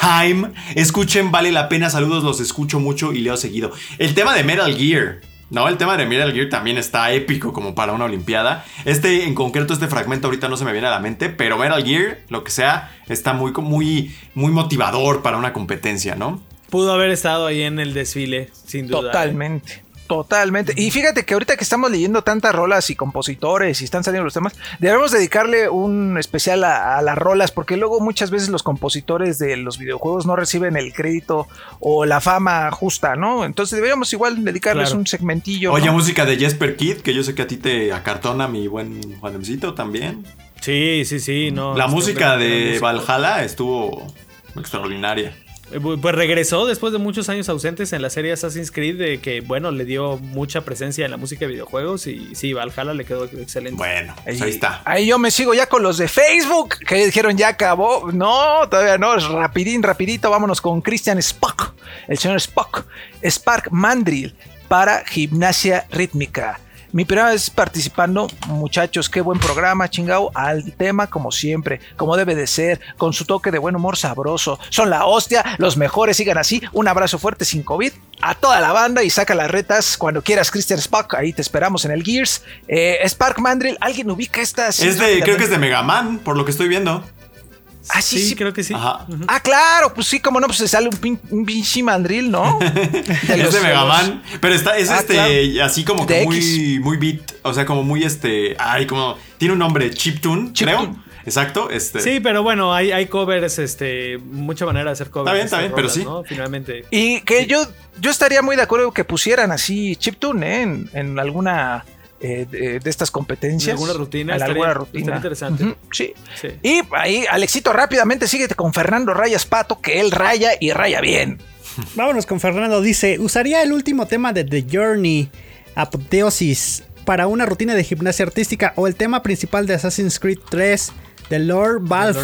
Haim, escuchen, vale la pena. Saludos, los escucho mucho y leo seguido. El tema de Metal Gear. No, el tema de Metal Gear también está épico como para una Olimpiada. Este, en concreto, este fragmento ahorita no se me viene a la mente, pero Metal Gear, lo que sea, está muy, muy, muy motivador para una competencia, ¿no? Pudo haber estado ahí en el desfile, sin duda. ¿eh? Totalmente. Totalmente. Y fíjate que ahorita que estamos leyendo tantas rolas y compositores y están saliendo los temas, debemos dedicarle un especial a, a, las rolas, porque luego muchas veces los compositores de los videojuegos no reciben el crédito o la fama justa, ¿no? Entonces deberíamos igual dedicarles Claro. un segmentillo. Oye, ¿no? música de Jesper Kid, que yo sé que a ti te acartona mi buen Juanemcito también. Sí, sí, sí. No, La música de. Valhalla estuvo extraordinaria. Eh, Pues regresó después de muchos años ausentes en la serie Assassin's Creed, de que, bueno, le dio mucha presencia en la música de videojuegos y sí, Valhalla le quedó excelente. Bueno, pues ahí está. Ahí yo me sigo ya con los de Facebook, que dijeron ya acabó. No, todavía no, es rapidín, rapidito. Vámonos con Christian Spock, el señor Spock, Spark Mandrill para gimnasia rítmica. Mi primera vez participando, muchachos, qué buen programa, chingao, al tema como siempre, como debe de ser, con su toque de buen humor sabroso. Son la hostia, los mejores, sigan así. Un abrazo fuerte sin COVID a toda la banda y saca las retas cuando quieras, Christian Spock. Ahí te esperamos en el Gears. Eh, Spark Mandrill, ¿alguien ubica estas? Es de, creo que es de Mega Man, por lo que estoy viendo. Ah, sí, Sí, sí. creo que sí. Ajá. Ah, claro, pues sí, como no, pues se sale un, pin, un pinche mandril, ¿no? *laughs* De es de Mega los- Man. Pero está, es Ah, este, así como que muy, muy beat. O sea, como muy este. Ay, como. Tiene un nombre, Chiptune, creo. Chiptune. Exacto. Este. Sí, pero bueno, hay, hay covers, este, mucha manera de hacer covers. Está bien, está bien, pero sí. ¿no? Finalmente. Y que yo, yo estaría muy de acuerdo que pusieran así chiptune ¿eh? en, en alguna eh, de, de estas competencias. En alguna rutina, estaría- alguna rutina. interesante. Sí. Sí. Y ahí, Alexito, rápidamente síguete con Fernando Rayas Pato, que él raya y raya bien. *laughs* Vámonos con Fernando. Dice: Usaría el último tema de The Journey, Apoteosis, para una rutina de gimnasia artística o el tema principal de Assassin's Creed 3 de Lord Balfi.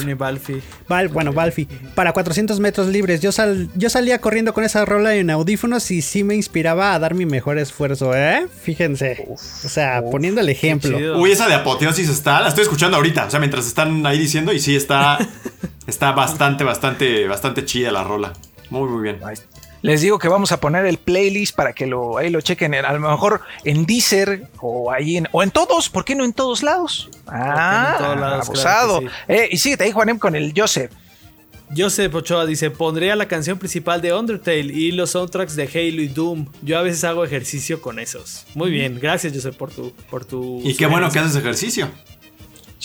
Val- bueno, Valfi, para 400 metros libres. Yo, sal- yo salía corriendo con esa rola en audífonos y sí me inspiraba a dar mi mejor esfuerzo, ¿eh? Fíjense. o sea, poniendo el ejemplo. Uy, esa de apoteosis está. La estoy escuchando ahorita. O sea, mientras están ahí diciendo. Y sí, está. *laughs* está bastante, bastante, bastante chida la rola. Muy, muy bien. Les digo que vamos a poner el playlist para que lo, ahí lo chequen. en- a lo mejor en Deezer o ahí en, o en todos. ¿Por qué no en todos lados? Ah, en todos lados? abusado. Claro que Eh, y síguete ahí, Juanem, con el Joseph. Joseph Ochoa dice, pondría la canción principal de Undertale y los soundtracks de Halo y Doom. Yo a veces hago ejercicio con esos. Muy bien, gracias Joseph por tu... Por tu Y qué bueno que haces ejercicio.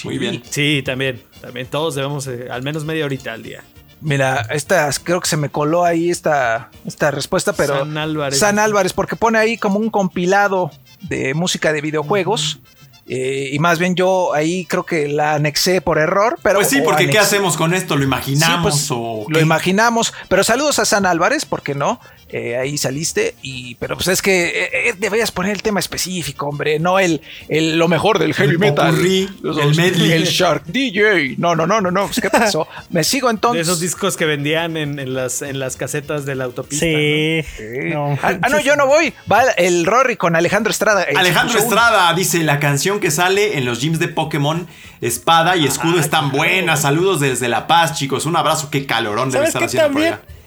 Muy bien. Sí, también. También todos debemos eh, al menos media horita al día. Mira, esta, creo que se me coló ahí esta, esta respuesta, pero. San Álvarez. San Álvarez, porque pone ahí como un compilado de música de videojuegos. eh, y más bien yo ahí creo que la anexé por error. Pero, Pues sí, porque ¿qué hacemos con esto? ¿Lo Sí, imaginamos pues, o lo imaginamos. Pero saludos a San Álvarez, ¿por qué no? Eh, ahí saliste. Y, pero pues es que eh, eh, deberías poner el tema específico, hombre. No el, el- lo mejor del heavy El metal. popurrí, Los- el medley. El Shark DJ. No, no, no, no, no. Pues, ¿Qué pasó? Me sigo *laughs* De entonces. esos discos que vendían en, en las, en las casetas de la autopista. Sí. Sí. No. Ah, ah, no, yo no voy. Va el Rory con Alejandro Estrada. Alejandro Estrada dice la canción que sale en los gyms de Pokémon Espada y Escudo Ah, están buenas. Saludos desde La Paz, chicos. Un abrazo, qué calorón debe ¿Sabes estar haciendo también? por allá.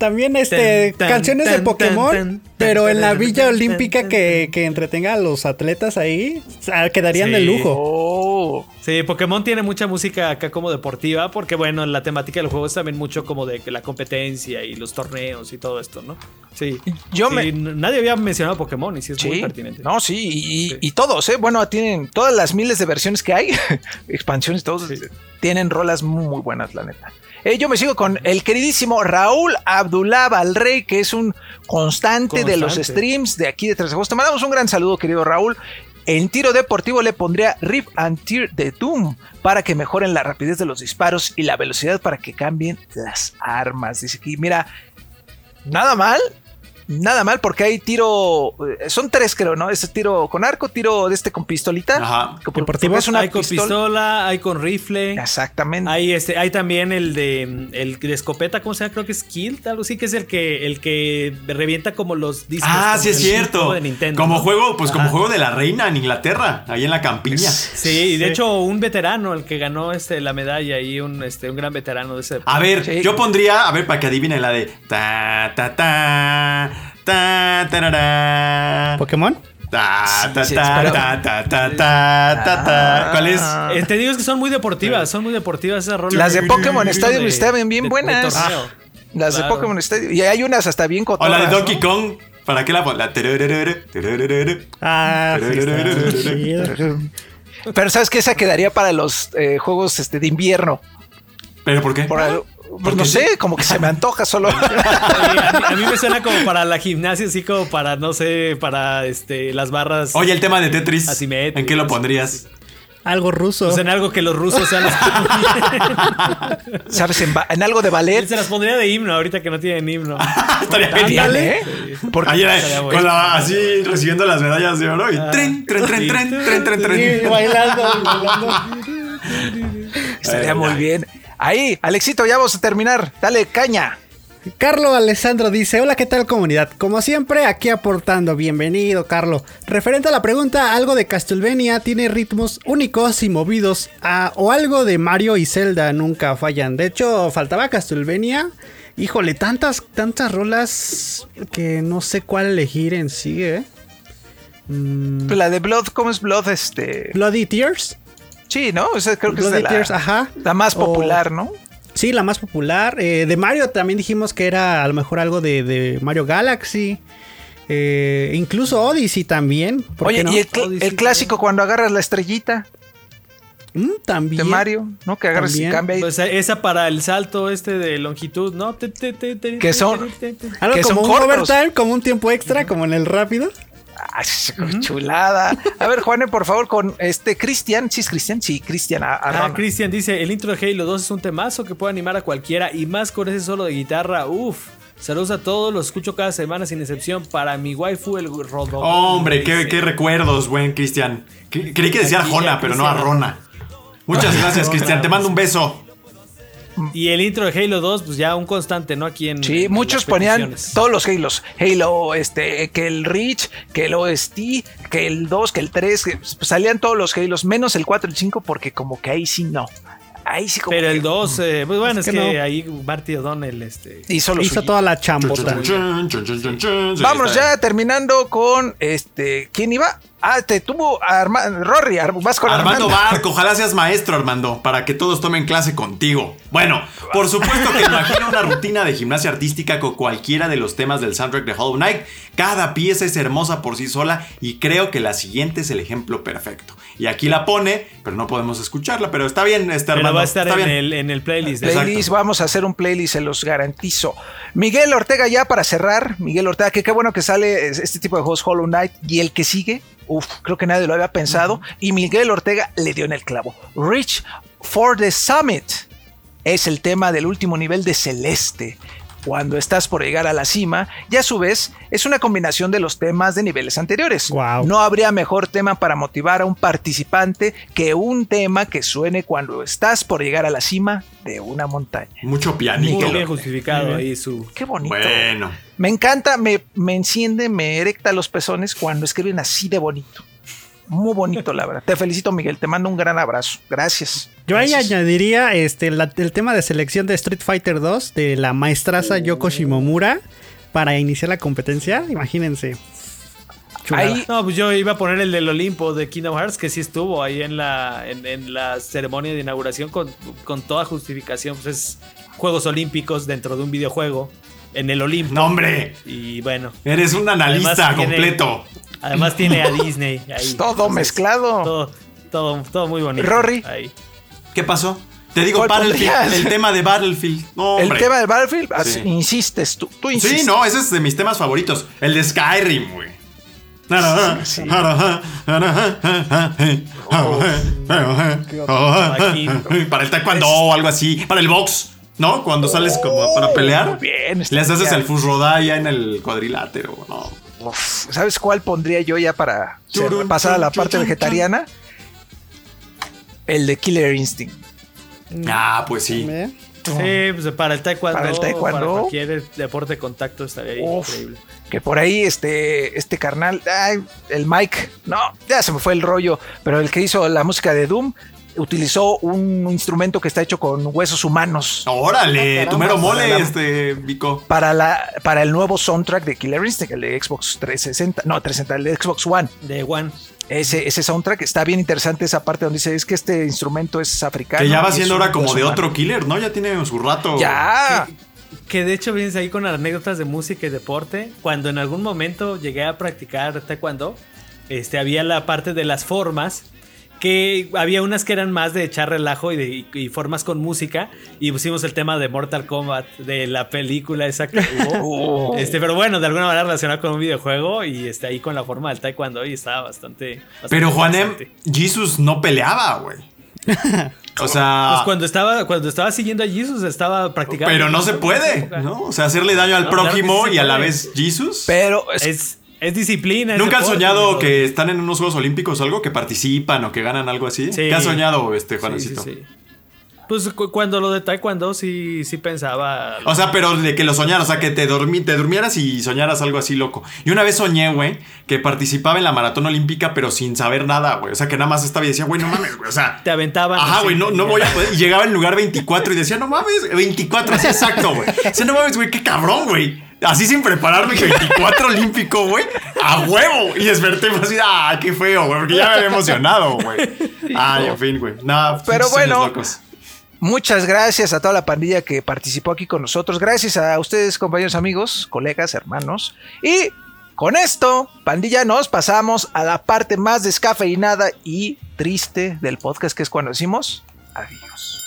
También este Tan, tan, canciones de Pokémon, tan, tan, pero en la Villa tan, Olímpica tan, que, tan. que entretenga a los atletas ahí, o sea, quedarían de lujo. Oh. Sí, Pokémon tiene mucha música acá como deportiva, porque bueno, la temática del juego es también mucho como de que la competencia y los torneos y todo esto, ¿no? Sí. Yo Sí, me- Nadie había mencionado Pokémon y sí es muy pertinente. no, sí, y, Sí. y todos, ¿eh? Bueno, tienen todas las miles de versiones que hay, *laughs* expansiones, todos tienen rolas muy, muy buenas, la neta. Eh, yo me sigo con el queridísimo Raúl Abdullah Valrey, que es un constante, de los streams de aquí de 3 de agosto. Mandamos un gran saludo, querido Raúl. En tiro deportivo le pondría Rip and Tear de Doom para que mejoren la rapidez de los disparos y la velocidad para que cambien las armas. Dice aquí, mira, nada mal, nada mal porque hay tiro, eh, son tres creo, ¿no? Es tiro con arco, tiro de este con pistolita. Ajá. Porque es una hay con pistola. pistola, hay con rifle. Exactamente. Hay este, hay también el de el de escopeta, ¿cómo se llama? Creo que es Kill, algo así, que es el que el que revienta como los discos. Ah, sí es cierto. juego de Nintendo, como ¿no? juego, pues como juego de la reina en Inglaterra, ahí en la campiña. Sí, y de hecho un veterano, el que ganó este la medalla y un este un gran veterano de ese. A ver, Sí. yo pondría, a ver, para que adivinen la de ta ta ta ta. ¿Pokémon? Ta. ¿Cuál es? Ah. Eh, te digo es que son muy deportivas, son muy deportivas esas rolas. Las de Pokémon Stadium estaban bien de- de buenas. torneo. Las de. Pokémon Stadium. Y hay unas hasta bien O cotorras. la de Donkey ¿no? Kong. ¿Para qué la La. Ah, sí. Pero sabes que esa quedaría para los eh, juegos este, de invierno. ¿Pero por qué? Por algo- pues no sí? sé, como que se me antoja solo. *laughs* Oye, a, mí, a mí me suena como para la gimnasia, así como para, no sé, para este las barras. Oye, el tema de Tetris. ¿En qué lo pondrías? Algo ruso. Pues en algo que los rusos sean los *laughs* ¿Sabes? En, algo de Él ballet. se las pondría de himno ahorita que no tienen himno. *laughs* Estaría genial. ¿eh? Porque Ayer Estaría con la, así recibiendo las medallas de oro y tren, tren, tren, sí. tren, tren, tren, Sí, tren. bailando, bailando. *laughs* estaría muy bien. Ahí, Alexito, ya vamos a terminar. Dale, caña. Carlo Alessandro dice, hola, ¿qué tal comunidad? Como siempre, aquí aportando, bienvenido Carlo. Referente a la pregunta, algo de Castlevania tiene ritmos únicos y movidos, o algo de Mario y Zelda nunca fallan. De hecho, faltaba Castlevania. Híjole, tantas, tantas rolas que no sé cuál elegir en sí, ¿eh? Mm, Pues La de Blood, ¿cómo es Blood? Este. Bloody Tears. Sí, ¿no? Esa creo que es Bloody de Tears, la, ajá. la más O- popular, ¿no? Sí, la más popular. Eh, de Mario también dijimos que era a lo mejor algo de, de Mario Galaxy. Eh, incluso Odyssey también. ¿por Oye, qué no? y el, cl- Odyssey, el clásico cuando agarras la estrellita Mm, también. de Mario, ¿no? Que agarras También. y cambia ahí. Pues esa para el salto este de longitud, ¿no? Te- te- te- te- Que son- Algo que como son un cortos. overtime, como un tiempo extra, como en el rápido. Ay, chulada. A ver, Juane, por favor, con este Cristian. ¿Sí es Cristian? Sí, Cristian. a- Ah, Arrona. Cristian dice, el intro de Halo 2 es un temazo que puede animar a cualquiera y más con ese solo de guitarra. Uf. Saludos a todos, los escucho cada semana sin excepción. Para mi waifu, el Rodó. Hombre, qué, qué recuerdos, buen Cristian. Cre- Creí que decía Arjona, pero no llama. Arrona. Muchas gracias, *laughs* Cristian. Te mando un beso. Y el intro de Halo 2, pues ya un constante, ¿no? Aquí en. Sí, en muchos ponían todos los Halos. Halo, este, que el Reach, que el OST, que el 2, que el 3, que pues, salían todos los Halos, menos el 4 y el 5, porque como que ahí sí no. Ahí sí como Pero que el 2, eh, pues bueno, es, Es que, que no. ahí Marty O'Donnell, este. hizo Hizo suyo. toda la chambota. Está ya terminando con este. ¿Quién iba? Ah, te tuvo Arma Rory, Ar- vas con Armando Armando. Barco, ojalá seas maestro, Armando, para que todos tomen clase contigo. Bueno, por supuesto que imagina una rutina de gimnasia artística con cualquiera de los temas del soundtrack de Hollow Knight. Cada pieza es hermosa por sí sola y creo que la siguiente es el ejemplo perfecto. Y aquí la pone, pero no podemos escucharla, pero está bien, este Pero Armando. va a estar está en bien. el, en el playlist. Playlist, vamos a hacer un playlist, se los garantizo. Miguel Ortega, ya para cerrar, Miguel Ortega, que qué bueno que sale este tipo de juegos Hollow Knight y el que sigue, uf, creo que nadie lo había pensado. Y Miguel Ortega le dio en el clavo. Reach for the Summit es el tema del último nivel de Celeste. Cuando estás por llegar a la cima, y a su vez es una combinación de los temas de niveles anteriores. No habría mejor tema para motivar a un participante que un tema que suene cuando estás por llegar a la cima de una montaña. Mucho Muy pianito. bien justificado ahí su. Qué bonito. Bueno. Me encanta, me, me enciende, me erecta los pezones cuando escriben así de bonito. Muy bonito, la verdad. Te felicito, Miguel. Te mando un gran abrazo. Gracias. Yo ahí Gracias. añadiría este, la- el tema de selección de Street Fighter 2 de la maestraza Yoko Shimomura para iniciar la competencia. Imagínense. Ahí, No, pues yo iba a poner el del Olimpo de Kingdom Hearts, que sí estuvo ahí en la, en, en la ceremonia de inauguración con, con toda justificación. Pues es Juegos Olímpicos dentro de un videojuego en el Olimpo. No, hombre. Y bueno, Eres un analista tiene- completo. Además tiene a Disney ahí. todo Entonces, mezclado. Todo, todo, todo muy bonito. Rory. Ahí. ¿Qué pasó? Te digo ¿Cuál Battlefield, pondrías? el tema de Battlefield. No, el tema del Battlefield, Sí. insistes tú. Tú insistes. Sí, no, ese es de mis temas favoritos. El de Skyrim, güey. Para el taekwondo o algo así. Para el box. ¿No? Cuando sales como para pelear. bien, está Les haces el fusrodaya en el cuadrilátero, ¿no? Uf, ¿Sabes cuál pondría yo ya para Churun, pasar a la parte vegetariana? El de Killer Instinct. Ah, pues sí. ¿Eh? Sí, pues para el taekwondo. Para el taekwondo. Para cualquier deporte de contacto estaría ahí Uf. increíble. Que por ahí este, este carnal, ay, el Mike, no, ya se me fue el rollo, pero el que hizo la música de Doom utilizó un instrumento que está hecho con huesos humanos Órale, Ah, tu mero mole, este, Vico. para, la, para el nuevo soundtrack de Killer Instinct, el de Xbox 360, no, 360, el de Xbox One. De One. Ese, ese soundtrack está bien interesante, esa parte donde dice, es que este instrumento es africano. Que ya va siendo ahora como de humano". otro killer, ¿no? Ya tiene su rato. Ya. Que de hecho vienes ahí con anécdotas de música y deporte. Cuando en algún momento llegué a practicar taekwondo, este, había la parte de las formas. Que había unas que eran más de echar relajo y, de, y formas con música. Y pusimos el tema de Mortal Kombat, de la película esa que hubo. *laughs* Oh. Este, pero bueno, de alguna manera relacionado con un videojuego. Y este, ahí con la forma del taekwondo. Y estaba bastante. bastante Pero Juanem. Jesus no peleaba, güey. O sea, Pues cuando estaba, cuando estaba siguiendo a Jesus, estaba practicando. pero no se puede, ¿no? O sea, hacerle daño al No, claro que prójimo sí se y a la vez Jesus. Pero es- Es, es disciplina. ¿Nunca han deporte, soñado que están en unos Juegos Olímpicos o algo? Que participan o que ganan algo así. Sí. ¿Qué has soñado, este, sí, Juancito? sí. Pues cu- cuando lo de taekwondo sí, sí pensaba. O sea, pero de que lo soñaras, o sea, que te, dormi- te durmieras y soñaras algo así loco. Y una vez soñé, güey, que participaba en la maratón olímpica, pero sin saber nada, güey. O sea, que nada más estaba y decía, güey, no mames, güey. O sea, te aventaban. Ajá, güey, no, no voy a poder. Y llegaba en lugar 24 y decía, no mames, 24, así exacto, güey. Decía, no mames, güey, qué cabrón, güey. Así sin prepararme que 24 olímpico, güey. A huevo. Y desperté y fue así, ah, qué feo, güey. Porque ya me había emocionado, güey. Ay, en fin, güey. Nada, Pero bueno. locos. Muchas gracias a toda la pandilla que participó aquí con nosotros. Gracias a ustedes, compañeros, amigos, colegas, hermanos. Y con esto, pandilla, nos pasamos a la parte más descafeinada y triste del podcast, que es cuando decimos adiós.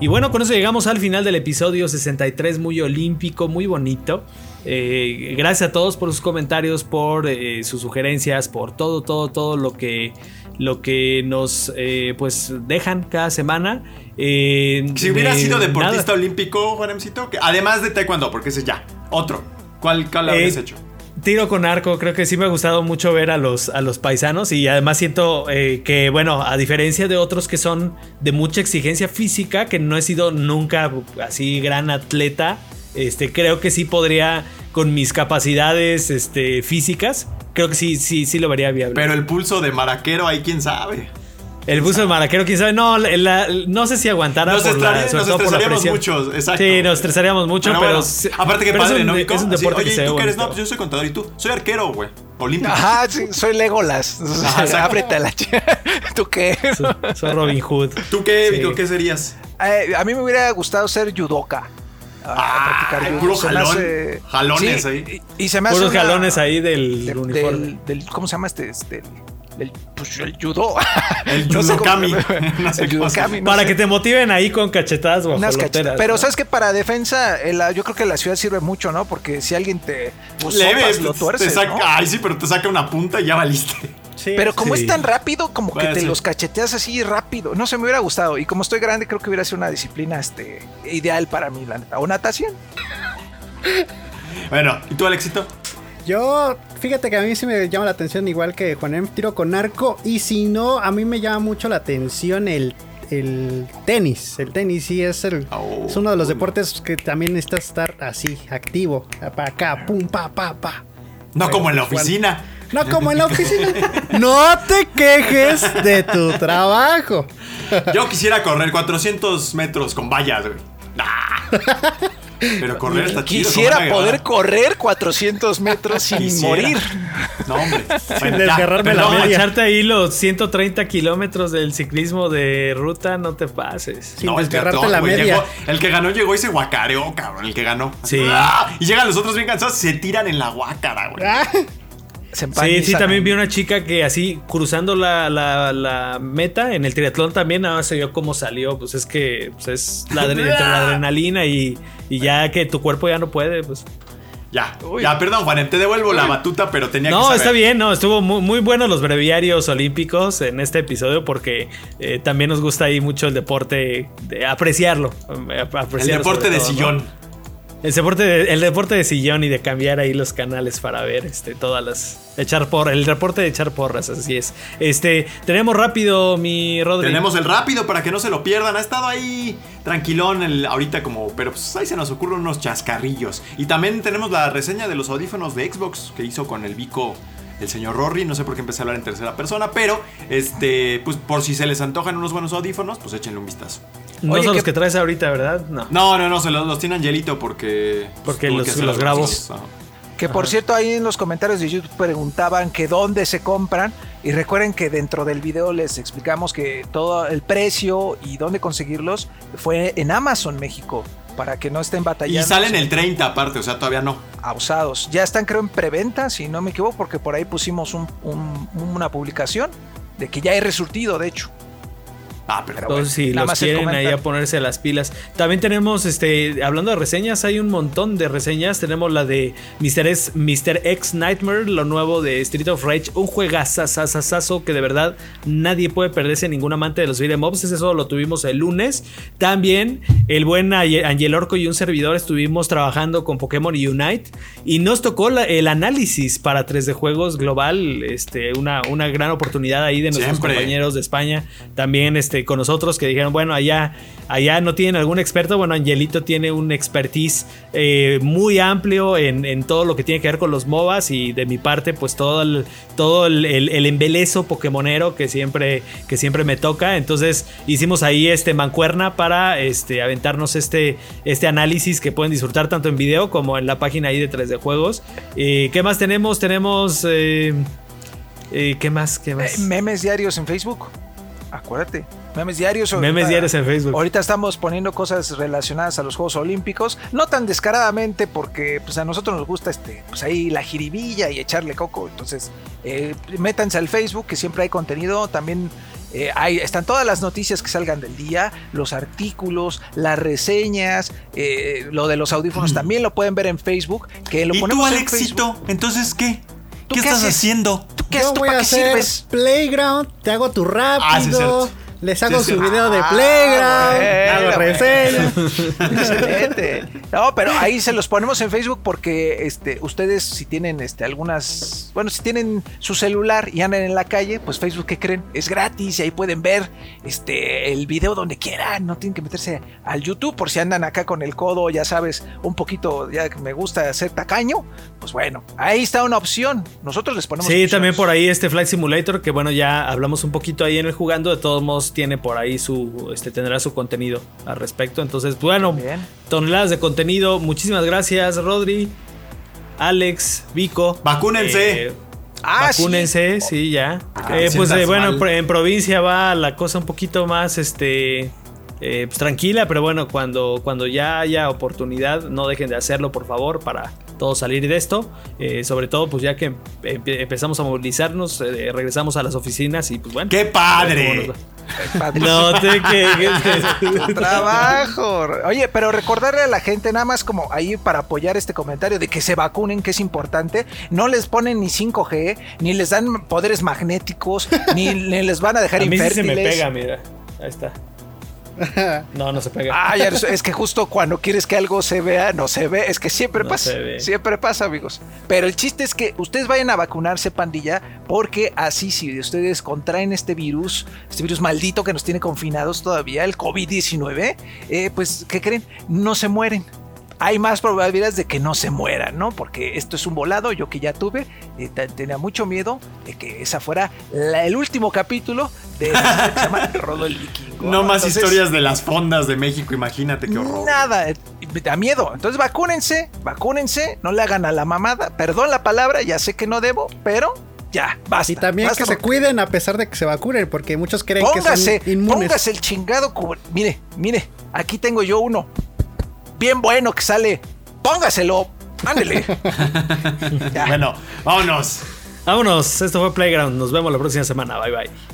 Y bueno, con eso llegamos al final del episodio 63, muy olímpico, muy bonito. Eh, gracias a todos por sus comentarios, por eh, sus sugerencias, por todo, todo, todo lo que, lo que nos eh, pues dejan cada semana. Eh, Si hubiera de sido deportista nada. olímpico, Juanemcito, que además de taekwondo, porque ese ya. Otro. ¿Cuál, cuál habrías Eh, hecho? Tiro con arco, creo que sí me ha gustado mucho ver a los, a los paisanos y además siento eh, que, bueno, a diferencia de otros que son de mucha exigencia física, que no he sido nunca así gran atleta, este, creo que sí podría, con mis capacidades este, físicas, creo que sí, sí, sí lo vería viable. Pero el pulso de maraquero, ahí quién sabe. El buzo de maraquero, quién sabe, no, la- la- no sé si aguantara Nos, por la, nos estresaríamos mucho, exacto. Sí, nos estresaríamos mucho, Pero pero, bueno, se- aparte que pero padre, es un, ¿no, es un deporte Oye, que ¿y tú qué eres? No, pues yo soy contador y tú. Soy arquero, güey. Olímpico. Ajá, sí, soy Legolas. *laughs* Ajá. Ábrete a la *laughs* ¿Tú qué? Soy- soy Robin Hood. ¿Tú qué, Sí. Vico? ¿Qué serías? Eh, a mí me hubiera gustado ser judoka. Ah, practicar puro jalón. hace- Jalones Sí, ahí. Y, y se me hace Puros una- jalones ahí del de- uniforme. del, del- ¿Cómo se llama este? este el, pues, el judo. *laughs* El *laughs* No sé cómo- judokami. No sé no Para sé. que te motiven ahí con cachetadas Unas cachetadas. Pero ¿no? sabes que para defensa, el- yo creo que la ciudad sirve mucho, ¿no? Porque si alguien te pues, Leve, sopas, lo te tuerces, saca, ¿no? Ay, sí, pero te saca una punta y ya valiste. Pero como Sí. es tan rápido, como que te los cacheteas así rápido. No se me hubiera gustado. Y como estoy grande, creo que hubiera sido una disciplina este, ideal para mí, la neta. O natación. Bueno, ¿y tú, Alexito? Yo, fíjate que a mí sí me llama la atención, igual que Juanem, tiro con arco. Y si no, a mí me llama mucho la atención el, el tenis. El tenis sí es, el, Oh. es uno de los deportes que también necesita estar así, activo. Para acá, pum, pa, pa, pa. No como en la oficina. No como en la oficina. *laughs* No te quejes de tu trabajo. Yo quisiera correr 400 metros con vallas, güey. Nah. *laughs* Pero correr está chido. Quisiera poder correr 400 metros sin Quisiera. morir. No, hombre. Bueno, desgarrarme la media. Echarte ahí los 130 kilómetros del ciclismo de ruta, no te pases. Sin No, el desgarrarte la media. llegó- el que ganó llegó y se guacareó, cabrón. El que ganó. Sí. ¡Ah! Y llegan los otros bien cansados, se tiran en la guácara, güey. Ah, se Sí, sí, también vi una chica que así cruzando la, la- la meta en el triatlón también nada más se vio cómo salió. Pues es que pues es la, adre- *laughs* la adrenalina y, y ya que tu cuerpo ya no puede, pues. Ya, Uy. ya, perdón, Juan, te devuelvo la batuta, pero tenía que No, está bien, no, estuvo muy, muy buenos los breviarios olímpicos en este episodio porque eh, también nos gusta ahí mucho el deporte, de apreciarlo. eh, El deporte de todo, ¿no? El deporte, de, el deporte de sillón y de cambiar ahí los canales para ver este, todas las. Echar por el reporte de echar porras, así es. Este, tenemos rápido, mi Rodri. Tenemos el rápido para que no se lo pierdan. Ha estado ahí tranquilón el, ahorita como... Pero pues ahí se nos ocurren unos chascarrillos. Y también tenemos la reseña de los audífonos de Xbox que hizo con el Vico el señor Rory. No sé por qué empecé a hablar en tercera persona, pero este, pues por si se les antojan unos buenos audífonos, pues échenle un vistazo. No Oye, son ¿qué- los que traes ahorita, ¿verdad? No. No, no, no, se los, los tiene Angelito porque... Porque los- los algunas grabo. cosas. Ajá. Que por cierto, ahí en los comentarios de YouTube preguntaban que dónde se compran. Y recuerden que dentro del video les explicamos que todo el precio y dónde conseguirlos fue en Amazon México. Para que no estén Y batallando. salen el 30 aparte, o sea, todavía no. a usados. Ya están creo en preventa, si no me equivoco, porque por ahí pusimos un- un- una publicación de que ya hay resurtido, de hecho. Ah, pero bueno, si nada los quieren ahí a ponerse las pilas. También tenemos, este, hablando de reseñas, hay un montón de reseñas. Tenemos la de Mr. X, Mr. X Nightmare, lo nuevo de Street of Rage, un juegazazazazo que de verdad nadie puede perderse, ningún amante de los ups. Ese solo lo tuvimos el lunes. También el buen Angel Orco y un servidor estuvimos trabajando con Pokémon Unite y nos tocó la- el análisis para 3D Juegos Global, este, una, una gran oportunidad ahí de nuestros Siempre. compañeros de España también este, con nosotros que dijeron, bueno, allá, allá no tienen algún experto, bueno, Angelito tiene un expertise eh, muy amplio en, en todo lo que tiene que ver con los MOBAs y de mi parte, pues todo el, todo el, el- el embelezo pokemonero que siempre, que siempre me toca. Entonces hicimos ahí este mancuerna para este, aventarnos este, este análisis que pueden disfrutar tanto en video como en la página ahí de 3D Juegos. Eh, ¿Qué más tenemos? Tenemos... eh, ¿Qué más? ¿Qué más? Memes diarios en Facebook. Acuérdate. Memes diarios. Memes diarios en Facebook. Ahorita estamos poniendo cosas relacionadas a los Juegos Olímpicos, no tan descaradamente porque pues a nosotros nos gusta este, pues ahí la jiribilla y echarle coco. Entonces, eh, métanse al Facebook que siempre hay contenido. También eh, hay, están todas las noticias que salgan del día, los artículos, las reseñas, eh, lo de los audífonos también lo pueden ver en Facebook. Que lo ¿Y tú, ponemos en Alexito? Entonces, ¿qué? ¿Tú ¿Qué, qué estás haces? haciendo? ¿Tú qué Yo voy para a qué hacer sirves? Playground, te hago tu rápido. Ah, sí, hago Sí, su sí. video de Ah, Playground, bueno, hago bueno. reseñas. Excelente. No, pero ahí se los ponemos en Facebook porque este, ustedes si tienen este, algunas, bueno, si tienen su celular y andan en la calle, pues Facebook, ¿qué creen? Es gratis y ahí pueden ver este, el video donde quieran, no tienen que meterse al YouTube por si andan acá con el codo, ya sabes, un poquito, ya que me gusta ser tacaño, pues bueno, ahí está una opción. Nosotros les ponemos Sí, opciones. también por ahí este Flight Simulator, que bueno, ya hablamos un poquito ahí en el jugando, de todos modos tiene por ahí su, este, tendrá su contenido al respecto. Entonces, bueno, Bien. toneladas de contenido. Muchísimas gracias, Rodri, Alex, Vico. Vacúnense. Eh, Ah, sí. vacúnense, sí, ya. Ah, Eh, pues eh, bueno, mal. en provincia va la cosa un poquito más, este, eh, pues, tranquila, pero bueno, cuando, cuando ya haya oportunidad, no dejen de hacerlo, por favor, para todos salir de esto. Eh, sobre todo, pues ya que empe- empezamos a movilizarnos, eh, regresamos a las oficinas y pues bueno. ¡Qué *laughs* padre! No te que, *laughs* Trabajo. Oye, pero recordarle a la gente, nada más como ahí para apoyar este comentario de que se vacunen, que es importante. No les ponen ni 5G, ni les dan poderes magnéticos, ni, *laughs* ni les van a dejar A mí sí se me pega, mira. Ahí está. *laughs* No, no se pega. Ay, es, que justo cuando quieres que algo se vea, no se ve. Es que siempre No pasa. Siempre pasa, amigos. Pero el chiste es que ustedes vayan a vacunarse, pandilla, porque así si ustedes contraen este virus, este virus maldito que nos tiene confinados todavía, el COVID-19, eh, pues, ¿qué creen? No se mueren. Hay más probabilidades de que no se mueran, ¿no? Porque esto es un volado, yo que ya tuve, eh, te- tenía mucho miedo de que esa fuera la- el último capítulo de que se llama Rodo el Vikingo. No más Entonces, historias de las fondas de México, imagínate qué horror. Nada, me da miedo. Entonces vacúnense, vacúnense, no le hagan a la mamada. Perdón la palabra, ya sé que no debo, pero ya, basta. Y también basta que se cuiden a pesar de que se vacunen, porque muchos creen Póngase, que son inmunes. póngase el chingado cubre- Mire, mire, aquí tengo yo uno. Bien bueno que sale. Póngaselo. Ándele. *laughs* Bueno, vámonos. Vámonos, esto fue Playground. Nos vemos la próxima semana. Bye bye.